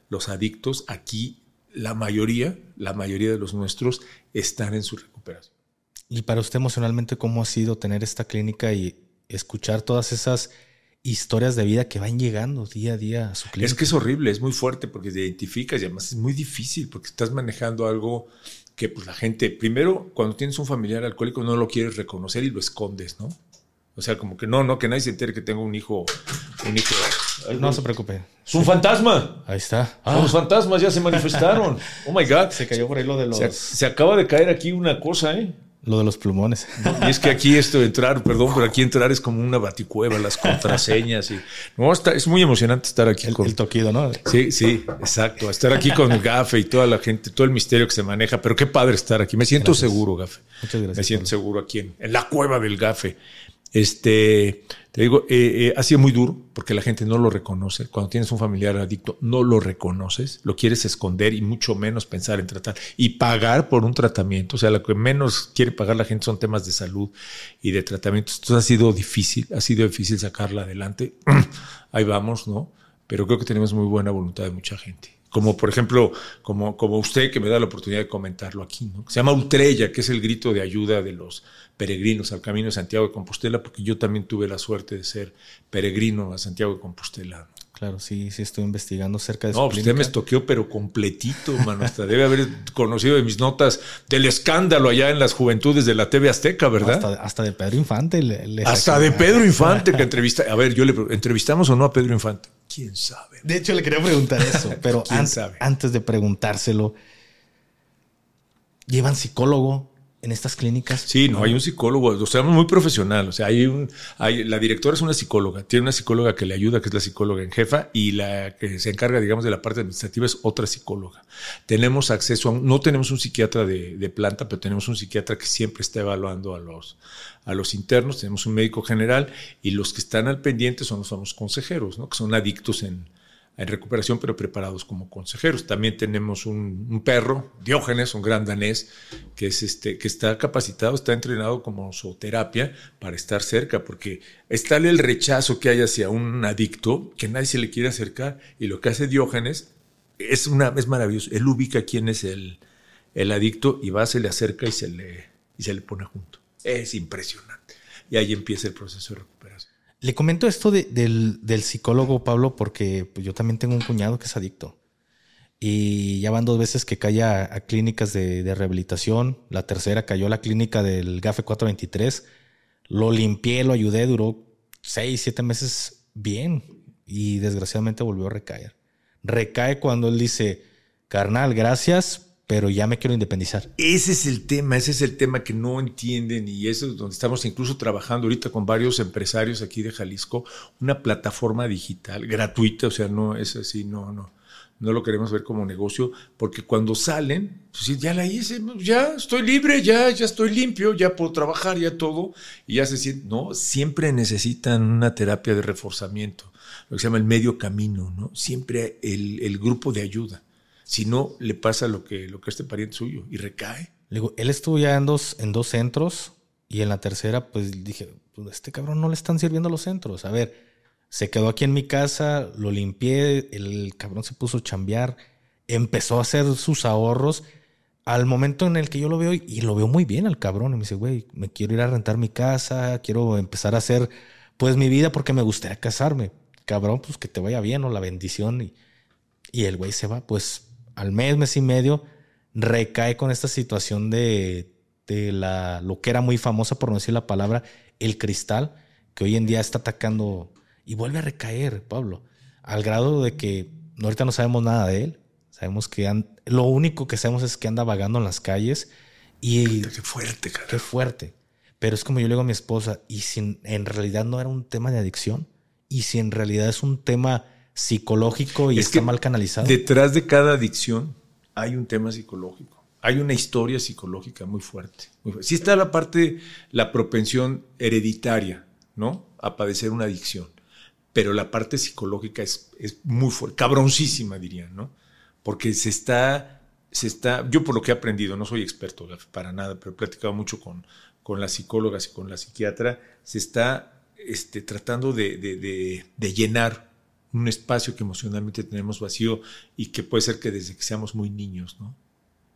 los adictos, aquí la mayoría, la mayoría de los nuestros están en su recuperación. Y para usted emocionalmente, ¿cómo ha sido tener esta clínica y escuchar todas esas historias de vida que van llegando día a día a su clínica. Es que es horrible, es muy fuerte porque te identificas y además es muy difícil porque estás manejando algo que pues la gente, primero cuando tienes un familiar alcohólico no lo quieres reconocer y lo escondes, ¿no? O sea, como que no, no, que nadie se entere que tengo un hijo, un hijo. Ay, no, se preocupe. Es un fantasma. Ahí está. Ah. Los fantasmas ya se manifestaron. Oh my God. Se cayó por ahí lo de los. Se, se acaba de caer aquí una cosa, ¿eh? Lo de los plumones. No, y es que aquí esto entrar, perdón, pero aquí entrar es como una baticueva, las contraseñas y no, está, es muy emocionante estar aquí el, con el toquido, ¿no? Sí, sí, exacto. Estar aquí con el Gafe y toda la gente, todo el misterio que se maneja, pero qué padre estar aquí. Me siento Gracias. seguro, Gafe. Muchas gracias. Me siento seguro aquí en, en la cueva del Gafe. Este, te digo, eh, eh, ha sido muy duro porque la gente no lo reconoce. Cuando tienes un familiar adicto, no lo reconoces, lo quieres esconder y mucho menos pensar en tratar y pagar por un tratamiento. O sea, lo que menos quiere pagar la gente son temas de salud y de tratamientos. Entonces ha sido difícil, ha sido difícil sacarla adelante. Ahí vamos, ¿no? Pero creo que tenemos muy buena voluntad de mucha gente como por ejemplo, como, como usted que me da la oportunidad de comentarlo aquí, ¿no? Se llama Utrella, que es el grito de ayuda de los peregrinos al Camino de Santiago de Compostela, porque yo también tuve la suerte de ser peregrino a Santiago de Compostela. Claro, sí, sí estoy investigando cerca de No, su pues clínica. usted me estoqueó, pero completito, mano. Hasta debe haber conocido de mis notas del escándalo allá en las juventudes de la TV Azteca, ¿verdad? Hasta, hasta de Pedro Infante. Le, le Hasta de Pedro Infante que entrevista. A ver, yo le entrevistamos o no a Pedro Infante. ¿Quién sabe? De hecho, le quería preguntar eso, pero ¿Quién an sabe? antes de preguntárselo, ¿llevan psicólogo en estas clínicas? Sí, no, hay un psicólogo, o sea, muy profesional. O sea, hay un, hay, la directora es una psicóloga, tiene una psicóloga que le ayuda, que es la psicóloga en jefa, y la que se encarga, digamos, de la parte administrativa es otra psicóloga. Tenemos acceso a no tenemos un psiquiatra de, de planta, pero tenemos un psiquiatra que siempre está evaluando a los, a los internos, tenemos un médico general, y los que están al pendiente son los famosos consejeros, ¿no? Que son adictos en, en recuperación, pero preparados como consejeros. También tenemos un, un, perro, Diógenes, un gran danés, que, es este, que está capacitado, está entrenado como zooterapia para estar cerca, porque es tal el rechazo que hay hacia un adicto que nadie se le quiere acercar. Y lo que hace Diógenes es, una, es maravilloso. Él ubica quién es el, el adicto y va, se le acerca y se le, y se le pone junto. Es impresionante. Y ahí empieza el proceso de recuperación. Le comento esto de, del, del, psicólogo, Pablo, porque pues, yo también tengo un cuñado que es adicto. Y ya van dos veces que cae a, a clínicas de, de, rehabilitación. La tercera cayó a la clínica del GAFE 423. Lo limpié, lo ayudé, duró seis, siete meses bien. Y desgraciadamente volvió a recaer. Recae cuando él dice, carnal, gracias, pero ya me quiero independizar. Ese es el tema, ese es el tema que no entienden y eso es donde estamos incluso trabajando ahorita con varios empresarios aquí de Jalisco, una plataforma digital gratuita, o sea, no es así, no, no, no lo queremos ver como negocio, porque cuando salen, pues ya la hice, ya estoy libre, ya, ya estoy limpio, ya puedo trabajar, ya todo, y ya se sienten, no, siempre necesitan una terapia de reforzamiento, lo que se llama el medio camino, ¿no? Siempre el, el grupo de ayuda. Si no, le pasa lo que, lo que este pariente suyo y recae. él estuvo ya en dos, en dos centros y en la tercera, pues dije, pues este cabrón no le están sirviendo los centros. A ver, se quedó aquí en mi casa, lo limpié, el cabrón se puso a chambear, empezó a hacer sus ahorros. Al momento en el que yo lo veo, y lo veo muy bien al cabrón, y me dice, güey, me quiero ir a rentar mi casa, quiero empezar a hacer pues mi vida porque me gustaría casarme. Cabrón, pues que te vaya bien o la bendición. Y, y el güey se va, pues al mes, mes y medio, recae con esta situación de, de la, lo que era muy famosa, por no decir la palabra, el cristal, que hoy en día está atacando y vuelve a recaer, Pablo, al grado de que ahorita no sabemos nada de él. Sabemos que lo único que sabemos es que anda vagando en las calles y... Qué fuerte, cara. Qué fuerte. Pero es como yo le digo a mi esposa, y si en realidad no era un tema de adicción, y si en realidad es un tema psicológico y está mal canalizado. Detrás de cada adicción hay un tema psicológico, hay una historia psicológica muy fuerte. Muy fuerte. Sí está la parte, la propensión hereditaria, ¿no? A padecer una adicción pero la parte psicológica es, es muy fuerte, cabroncísima dirían, ¿no? Porque se está, se está, yo por lo que he aprendido, no soy experto para nada, pero he platicado mucho con, con las psicólogas y con la psiquiatra, se está este, tratando de, de, de, llenar un espacio que emocionalmente tenemos vacío y que puede ser que desde que seamos muy niños, ¿no?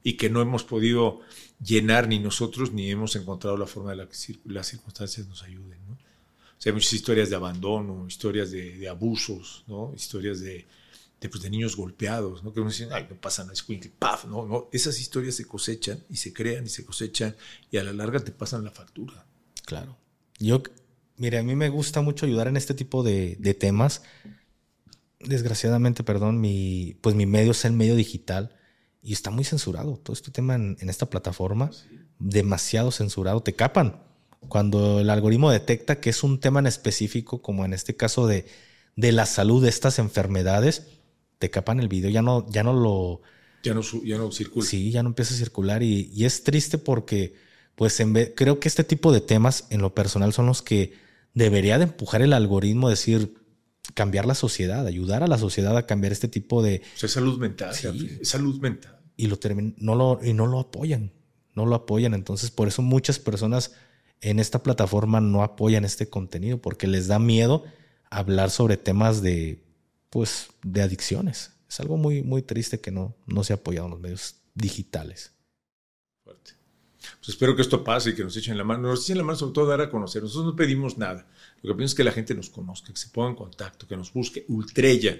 Y que no hemos podido llenar ni nosotros ni hemos encontrado la forma de la que las circunstancias nos ayuden, ¿no? hay muchas historias de abandono, historias de, abusos, ¿no? Historias de, pues, de, niños golpeados, ¿no? Que uno dice, ay, no pasa nada, es paf, ¿no? ¿no? Esas historias se cosechan y se crean y se cosechan y a la larga te pasan la factura. Claro. Yo, mire, a mí me gusta mucho ayudar en este tipo de temas. Desgraciadamente, perdón, mi, pues mi medio es el medio digital y está muy censurado. Todo este tema en, en esta plataforma, demasiado censurado. Te capan cuando el algoritmo detecta que es un tema en específico, como en este caso de, de la salud de estas enfermedades, te capan el video, ya no, ya no lo... Ya no, ya no circula. Sí, ya no empieza a circular y, y es triste porque, pues, en vez, creo que este tipo de temas en lo personal son los que debería de empujar el algoritmo, decir, cambiar la sociedad, ayudar a la sociedad a cambiar este tipo de... O sea, salud mental, sí. salud mental. Y, lo no lo, y no lo apoyan, no lo apoyan. Entonces, por eso muchas personas en esta plataforma no apoyan este contenido porque les da miedo hablar sobre temas de, pues, de adicciones. Es algo muy, muy triste que no, no se ha apoyado en los medios digitales. Fuerte. Pues espero que esto pase y que nos echen la mano. Nos echen la mano sobre todo dar a conocer. Nosotros no pedimos nada. Lo que pedimos es que la gente nos conozca, que se ponga en contacto, que nos busque. Ultrella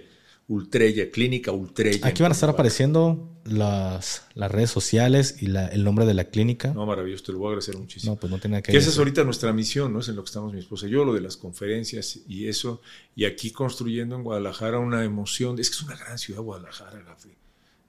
Ultrella, Clínica Ultrella. Aquí van a estar apareciendo las, las redes sociales y la, el nombre de la clínica. No, maravilloso, te lo voy a agradecer muchísimo. No, pues no tiene que Que esa es ahorita nuestra misión, ¿no? Es en lo que estamos mi esposa y yo, lo de las conferencias y eso. Y aquí construyendo en Guadalajara una emoción. Es que es una gran ciudad, Guadalajara, Gafri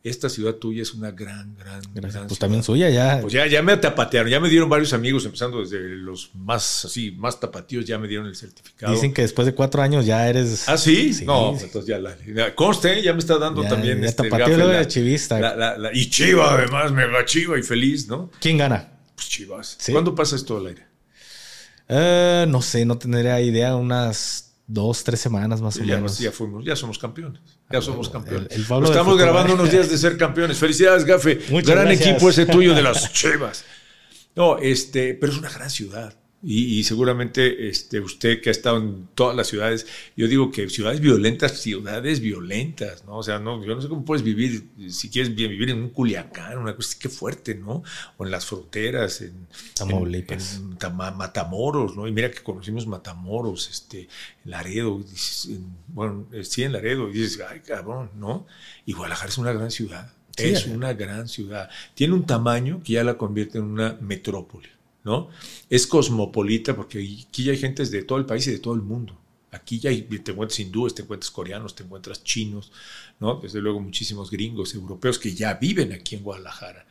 esta ciudad tuya es una gran, gran, Gracias. pues también suya ya. Pues ya, ya me tapatearon, ya me dieron varios amigos, empezando desde los más así, más tapatíos, ya me dieron el certificado. Dicen que después de cuatro años ya eres. Ah, sí, no, entonces ya la, conste, ya me está dando también ya este tapatío de chivista. y Chiva, además, me va Chiva y feliz, ¿no? ¿Quién gana? Pues Chivas. ¿Cuándo pasa esto al aire? Uh, no sé, no tendría idea, unas dos, tres semanas más o menos. Ya fuimos, ya somos campeones. Ya ah, somos campeones. Estamos grabando unos días de ser campeones. Felicidades, Gafe. Gran equipo ese tuyo de las Chivas. No, este, pero es una gran ciudad. Y, seguramente este, usted que ha estado en todas las ciudades, yo digo que ciudades violentas, ciudades violentas, ¿no? O sea, no, yo no sé cómo puedes vivir, si quieres vivir en un Culiacán, una cosa que fuerte, ¿no? O en las fronteras, en, Matamoros, ¿no? Y mira que conocimos Matamoros, este, Laredo, bueno, eh, sí, en Laredo, y dices, ay, cabrón, ¿no? Y Guadalajara es una gran ciudad, es una gran ciudad. Tiene un tamaño que ya la convierte en una metrópoli. ¿No? Es cosmopolita porque aquí ya hay gentes de todo el país y de todo el mundo. Aquí ya hay, te encuentras hindúes, te encuentras coreanos, te encuentras chinos, ¿no? Desde luego muchísimos gringos, europeos que ya viven aquí en Guadalajara.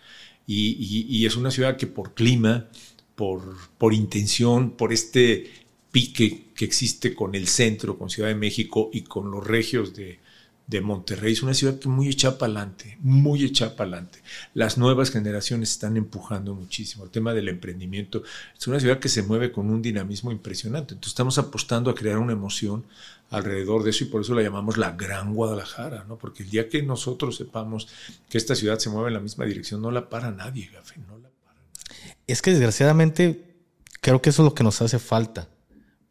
Y, es una ciudad que por clima, por, por intención, por este pique que existe con el centro, con Ciudad de México y con los regios de, de Monterrey. Es una ciudad que muy hecha para adelante, muy hecha para adelante. Las nuevas generaciones están empujando muchísimo. El tema del emprendimiento es una ciudad que se mueve con un dinamismo impresionante. Entonces estamos apostando a crear una emoción alrededor de eso y por eso la llamamos la Gran Guadalajara, ¿no? Porque el día que nosotros sepamos que esta ciudad se mueve en la misma dirección, no la para nadie, Gafe, no la para nadie. Es que desgraciadamente creo que eso es lo que nos hace falta,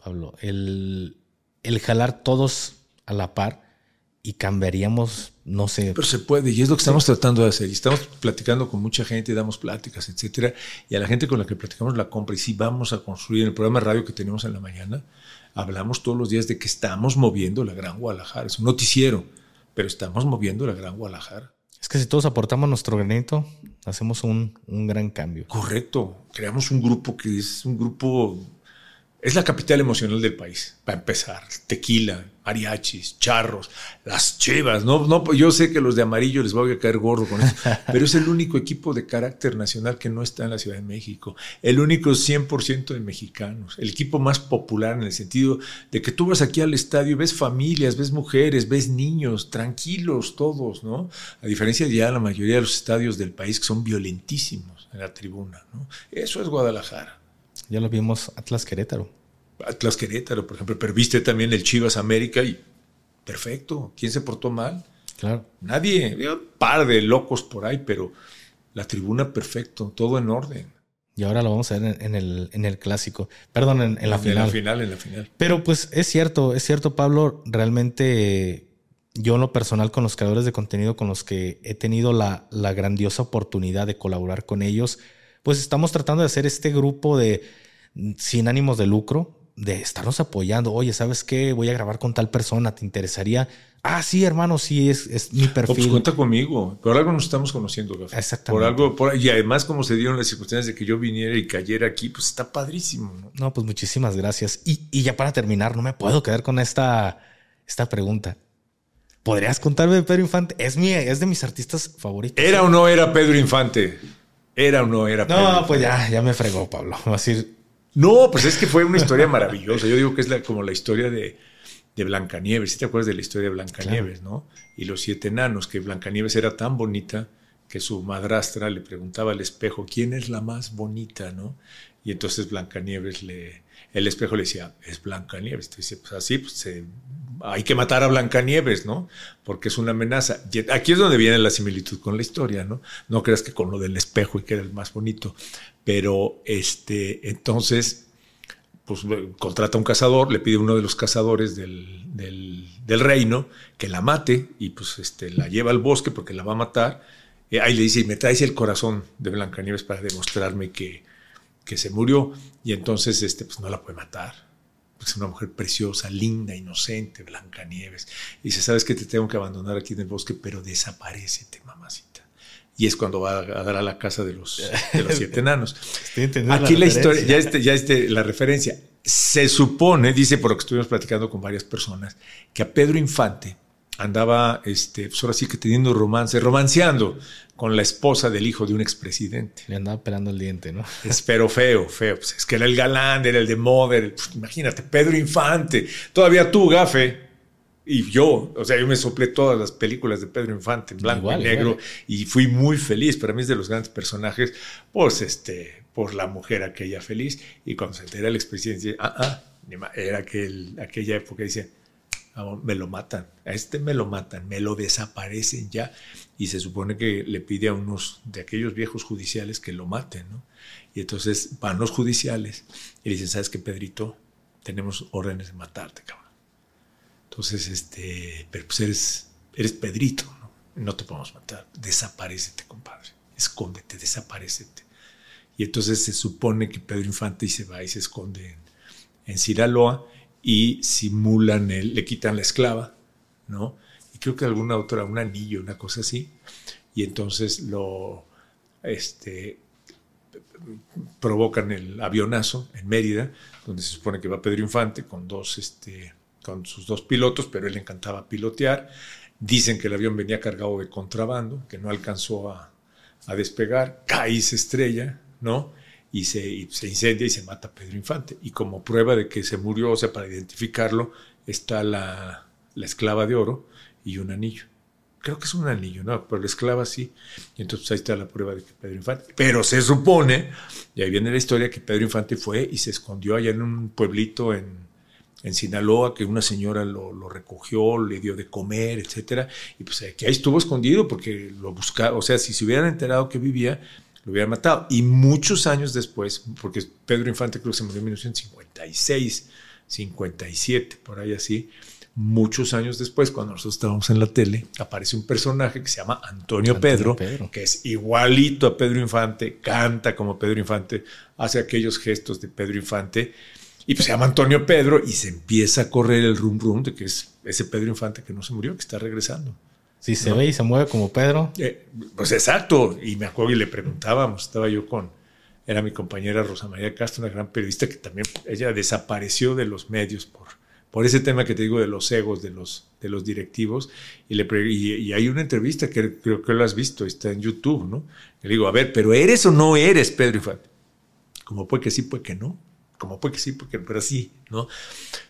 Pablo, el, el jalar todos a la par y cambiaríamos, no sé. Pero se puede, y es lo que estamos tratando de hacer. Y estamos platicando con mucha gente, damos pláticas, etcétera. Y a la gente con la que platicamos la compra, y si vamos a construir en el programa de radio que tenemos en la mañana, hablamos todos los días de que estamos moviendo la Gran Guadalajara. Es un noticiero, pero estamos moviendo la Gran Guadalajara. Es que si todos aportamos nuestro granito, hacemos un, un gran cambio. Correcto. Creamos un grupo que es un grupo es la capital emocional del país, para empezar. Tequila, mariachis, charros, las chivas. No, no, yo sé que los de amarillo les voy a caer gordo con eso, pero es el único equipo de carácter nacional que no está en la Ciudad de México. El único 100% de mexicanos. El equipo más popular en el sentido de que tú vas aquí al estadio y ves familias, ves mujeres, ves niños, tranquilos todos, ¿no? A diferencia de ya la mayoría de los estadios del país que son violentísimos en la tribuna, ¿no? Eso es Guadalajara. Ya lo vimos Atlas Querétaro. Atlas Querétaro, por ejemplo, pero viste también el Chivas América y perfecto. ¿Quién se portó mal? Claro. Nadie. Un par de locos por ahí, pero la tribuna perfecto, todo en orden. Y ahora lo vamos a ver en el, en el clásico. Perdón, en, en la final. En la final, en la final. Pero pues es cierto, es cierto, Pablo. Realmente yo en lo personal con los creadores de contenido con los que he tenido la, la grandiosa oportunidad de colaborar con ellos, pues estamos tratando de hacer este grupo de sin ánimos de lucro, de estarnos apoyando. Oye, ¿sabes qué? Voy a grabar con tal persona, ¿te interesaría? Ah, sí, hermano, sí, es, es mi perfil. Pues cuenta conmigo. Por algo nos estamos conociendo, Café. Exactamente. Por algo, y además, como se dieron las circunstancias de que yo viniera y cayera aquí, pues está padrísimo. No, no pues muchísimas gracias. Y, y, ya para terminar, no me puedo quedar con esta, esta pregunta. ¿Podrías contarme de Pedro Infante? Es, mi, es de mis artistas favoritos. ¿Era o no era Pedro Infante? ¿Era o no era Pedro No, pues ya, ya me fregó, Pablo. Va a decir, no, pues es que fue una historia maravillosa. Yo digo que es la, como la historia de, de Blancanieves. ¿Sí te acuerdas de la historia de Blancanieves, no? Y los siete enanos, que Blancanieves era tan bonita que su madrastra le preguntaba al espejo, ¿quién es la más bonita, no? Y entonces Blancanieves le, el espejo le decía, es Blancanieves. Entonces dice, pues así, pues hay que matar a Blancanieves, ¿no? Porque es una amenaza. Y aquí es donde viene la similitud con la historia, ¿no? No creas que con lo del espejo y que era el más bonito. Pero este, entonces, pues contrata a un cazador, le pide a uno de los cazadores del, del, reino que la mate y pues este, la lleva al bosque porque la va a matar. Y ahí le dice, y me traes el corazón de Blancanieves para demostrarme que, que se murió. Y entonces, este, pues no la puede matar. Es una mujer preciosa, linda, inocente, Blancanieves. Y dice, sabes que te tengo que abandonar aquí en el bosque, pero desaparecete, y es cuando va a dar a la casa de los, de los siete enanos. Aquí la, historia, ya, este, ya este, la referencia. Se supone, dice por lo que estuvimos platicando con varias personas, que a Pedro Infante andaba, este, pues ahora sí que teniendo romance, romanceando con la esposa del hijo de un expresidente. Le andaba pelando el diente, ¿no? Espero feo, feo. Pues es que era el galán, era el de moda. Pues imagínate, Pedro Infante. Todavía tú, Gafe, y yo, o sea, yo me soplé todas las películas de Pedro Infante en blanco y negro y fui muy feliz. Para mí es de los grandes personajes, pues este, por la mujer aquella feliz. Y cuando se entera el expresidente, ah, ah, era aquel, aquella época, dice, ah, me lo matan, a este me lo matan, me lo desaparecen ya. Y se supone que le pide a unos de aquellos viejos judiciales que lo maten, ¿no? Y entonces van los judiciales y le dicen, ¿sabes qué, Pedrito? Tenemos órdenes de matarte, cabrón entonces, este, pero pues eres, eres Pedrito, ¿no? No te podemos matar. Desaparecete, compadre. Escóndete, desaparecete. Y entonces se supone que Pedro Infante se va y se esconde en, en Sinaloa y simulan, el, le quitan la esclava, ¿no? Y creo que alguna otra, un anillo, una cosa así. Y entonces lo, este, provocan el avionazo en Mérida, donde se supone que va Pedro Infante con dos, este, con sus dos pilotos, pero él le encantaba pilotear. Dicen que el avión venía cargado de contrabando, que no alcanzó a, despegar, cae y se estrella, ¿no? Y se, incendia y se mata Pedro Infante. Y como prueba de que se murió, o sea, para identificarlo, está la, esclava de oro y un anillo. Creo que es un anillo, ¿no? Pero la esclava sí. Y entonces ahí está la prueba de que Pedro Infante. Pero se supone, y ahí viene la historia, que Pedro Infante fue y se escondió allá en un pueblito en, en Sinaloa, que una señora lo, lo, recogió, le dio de comer, etcétera, y pues que ahí estuvo escondido porque lo buscaba, o sea, si se hubieran enterado que vivía, lo hubieran matado. Y muchos años después, porque Pedro Infante creo que se murió en 1956, 57, por ahí así, muchos años después, cuando nosotros estábamos en la tele, aparece un personaje que se llama Antonio, Antonio Pedro, Pedro, que es igualito a Pedro Infante, canta como Pedro Infante, hace aquellos gestos de Pedro Infante, y pues se llama Antonio Pedro y se empieza a correr el rum rum de que es ese Pedro Infante que no se murió, que está regresando. Sí, se ve y se mueve como Pedro. Eh, pues exacto. Y me acuerdo y le preguntábamos, estaba yo con, era mi compañera Rosa María Castro, una gran periodista que también, ella desapareció de los medios por, por ese tema que te digo de los egos de los, de los directivos. Y, le, y, hay una entrevista que creo que lo has visto, está en YouTube, ¿no? Le digo, a ver, pero ¿eres o no eres Pedro Infante? Como puede que sí, puede que no como puede que sí, porque, pero sí, ¿no?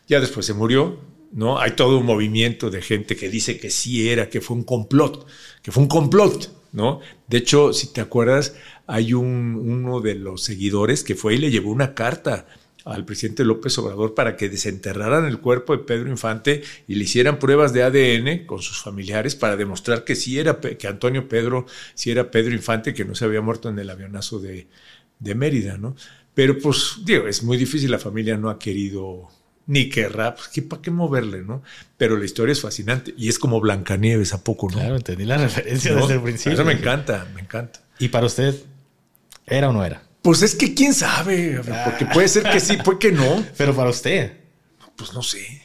Ya después se murió, ¿no? Hay todo un movimiento de gente que dice que sí era, que fue un complot, que fue un complot, ¿no? De hecho, si te acuerdas, hay un, uno de los seguidores que fue y le llevó una carta al presidente López Obrador para que desenterraran el cuerpo de Pedro Infante y le hicieran pruebas de ADN con sus familiares para demostrar que sí era, que Antonio Pedro, sí era Pedro Infante, que no se había muerto en el avionazo de, de Mérida, ¿no? Pero pues, digo, es muy difícil, la familia no ha querido ni querrá, pues, ¿qué, ¿para qué moverle, no? Pero la historia es fascinante y es como Blancanieves, ¿a poco no? Claro, entendí la referencia desde el principio. Eso me encanta, me encanta. ¿Y para usted, era o no era? Pues es que quién sabe, porque puede ser que sí, puede que no. Pero para usted. Pues no sé.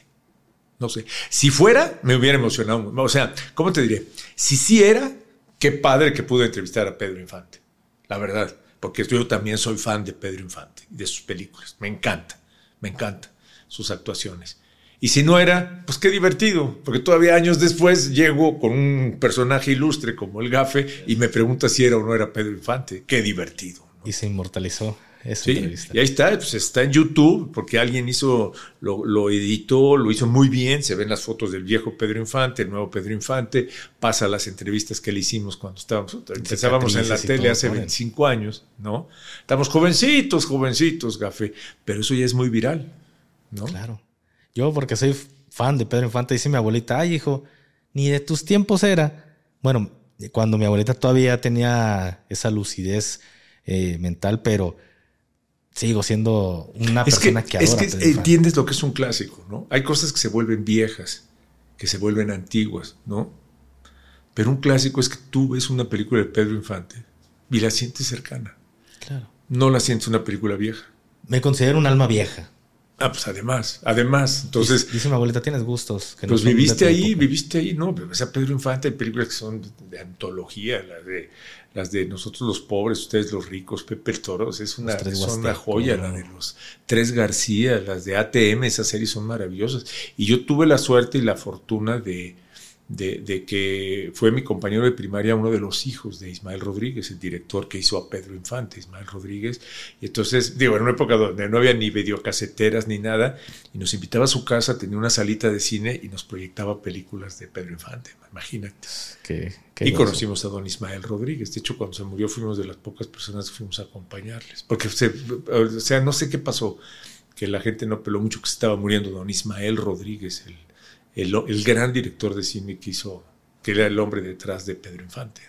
No sé. Si fuera, me hubiera emocionado. O sea, ¿cómo te diré? Si sí era, qué padre que pude entrevistar a Pedro Infante. La verdad porque yo también soy fan de Pedro Infante y de sus películas. Me encanta, me encanta sus actuaciones. Y si no era, pues qué divertido, porque todavía años después llego con un personaje ilustre como el Gafe y me pregunta si era o no era Pedro Infante. Qué divertido. Y se inmortalizó sí, Y ahí está, pues está en YouTube, porque alguien hizo, lo, editó, lo hizo muy bien. Se ven las fotos del viejo Pedro Infante, el nuevo Pedro Infante, pasa las entrevistas que le hicimos cuando estábamos, empezábamos en la tele hace 25 años, ¿no? Estamos jovencitos, jovencitos, Gafe, pero eso ya es muy viral, ¿no? Claro. Yo, porque soy fan de Pedro Infante, dice mi abuelita, ay, hijo, ni de tus tiempos era. Bueno, cuando mi abuelita todavía tenía esa lucidez eh, mental, pero sigo siendo una persona que, adora. Es que entiendes lo que es un clásico, ¿no? Hay cosas que se vuelven viejas, que se vuelven antiguas, ¿no? Pero un clásico es que tú ves una película de Pedro Infante y la sientes cercana. Claro. No la sientes una película vieja. Me considero un alma vieja. Ah, pues además, además, entonces... Dice mi abuelita, tienes gustos. Que pues viviste ahí, viviste ahí, no, pero esa Pedro Infante hay películas que son de antología, la de las de nosotros los pobres, ustedes los ricos, Pepe Toros, es una, una joya, la de los Tres García, las de ATM, esas series son maravillosas. Y yo tuve la suerte y la fortuna de, de, que fue mi compañero de primaria uno de los hijos de Ismael Rodríguez, el director que hizo a Pedro Infante, Ismael Rodríguez. Y entonces, digo, en una época donde no había ni videocaseteras ni nada, y nos invitaba a su casa, tenía una salita de cine y nos proyectaba películas de Pedro Infante, imagínate. y conocimos a don Ismael Rodríguez. De hecho, cuando se murió fuimos de las pocas personas que fuimos a acompañarles. Porque, o sea, no sé qué pasó, que la gente no peló mucho que se estaba muriendo don Ismael Rodríguez, el el, gran director de cine que hizo, que era el hombre detrás de Pedro Infante.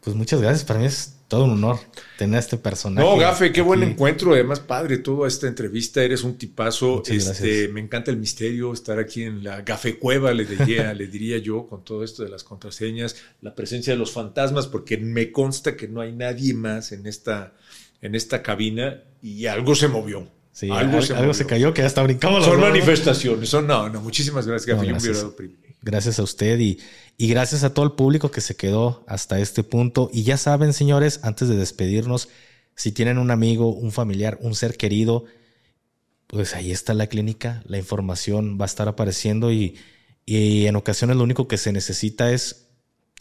Pues muchas gracias, para mí es todo un honor tener este personaje. No, Gafe, qué buen encuentro, además padre toda esta entrevista, eres un tipazo, este, me encanta el misterio, estar aquí en la Gafe Cueva, le diría, le diría yo, con todo esto de las contraseñas, la presencia de los fantasmas, porque me consta que no hay nadie más en esta, en esta cabina y algo se movió. Sí, algo, se, cayó que hasta brincamos. Son manifestaciones, son no, no, muchísimas gracias, gracias, gracias a usted y, y gracias a todo el público que se quedó hasta este punto. Y ya saben, señores, antes de despedirnos, si tienen un amigo, un familiar, un ser querido, pues ahí está la clínica, la información va a estar apareciendo y, y en ocasiones lo único que se necesita es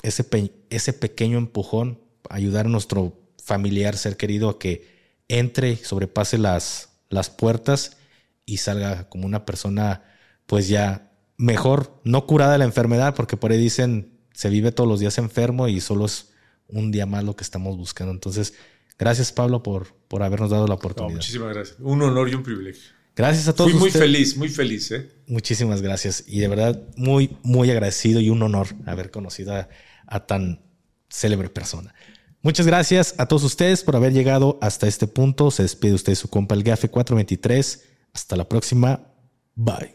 ese, ese pequeño empujón, ayudar a nuestro familiar, ser querido a que entre y sobrepase las, las puertas y salga como una persona pues ya mejor, no curada la enfermedad, porque por ahí dicen se vive todos los días enfermo y solo es un día más lo que estamos buscando. Entonces, gracias Pablo por, por habernos dado la oportunidad. muchísimas gracias. Un honor y un privilegio. Gracias a todos. Fui muy feliz, muy feliz. ¿eh? Muchísimas gracias. Y de verdad, muy, muy agradecido y un honor haber conocido a, a tan célebre persona. Muchas gracias a todos ustedes por haber llegado hasta este punto. Se despide usted su compa el GAFE 423. Hasta la próxima. Bye.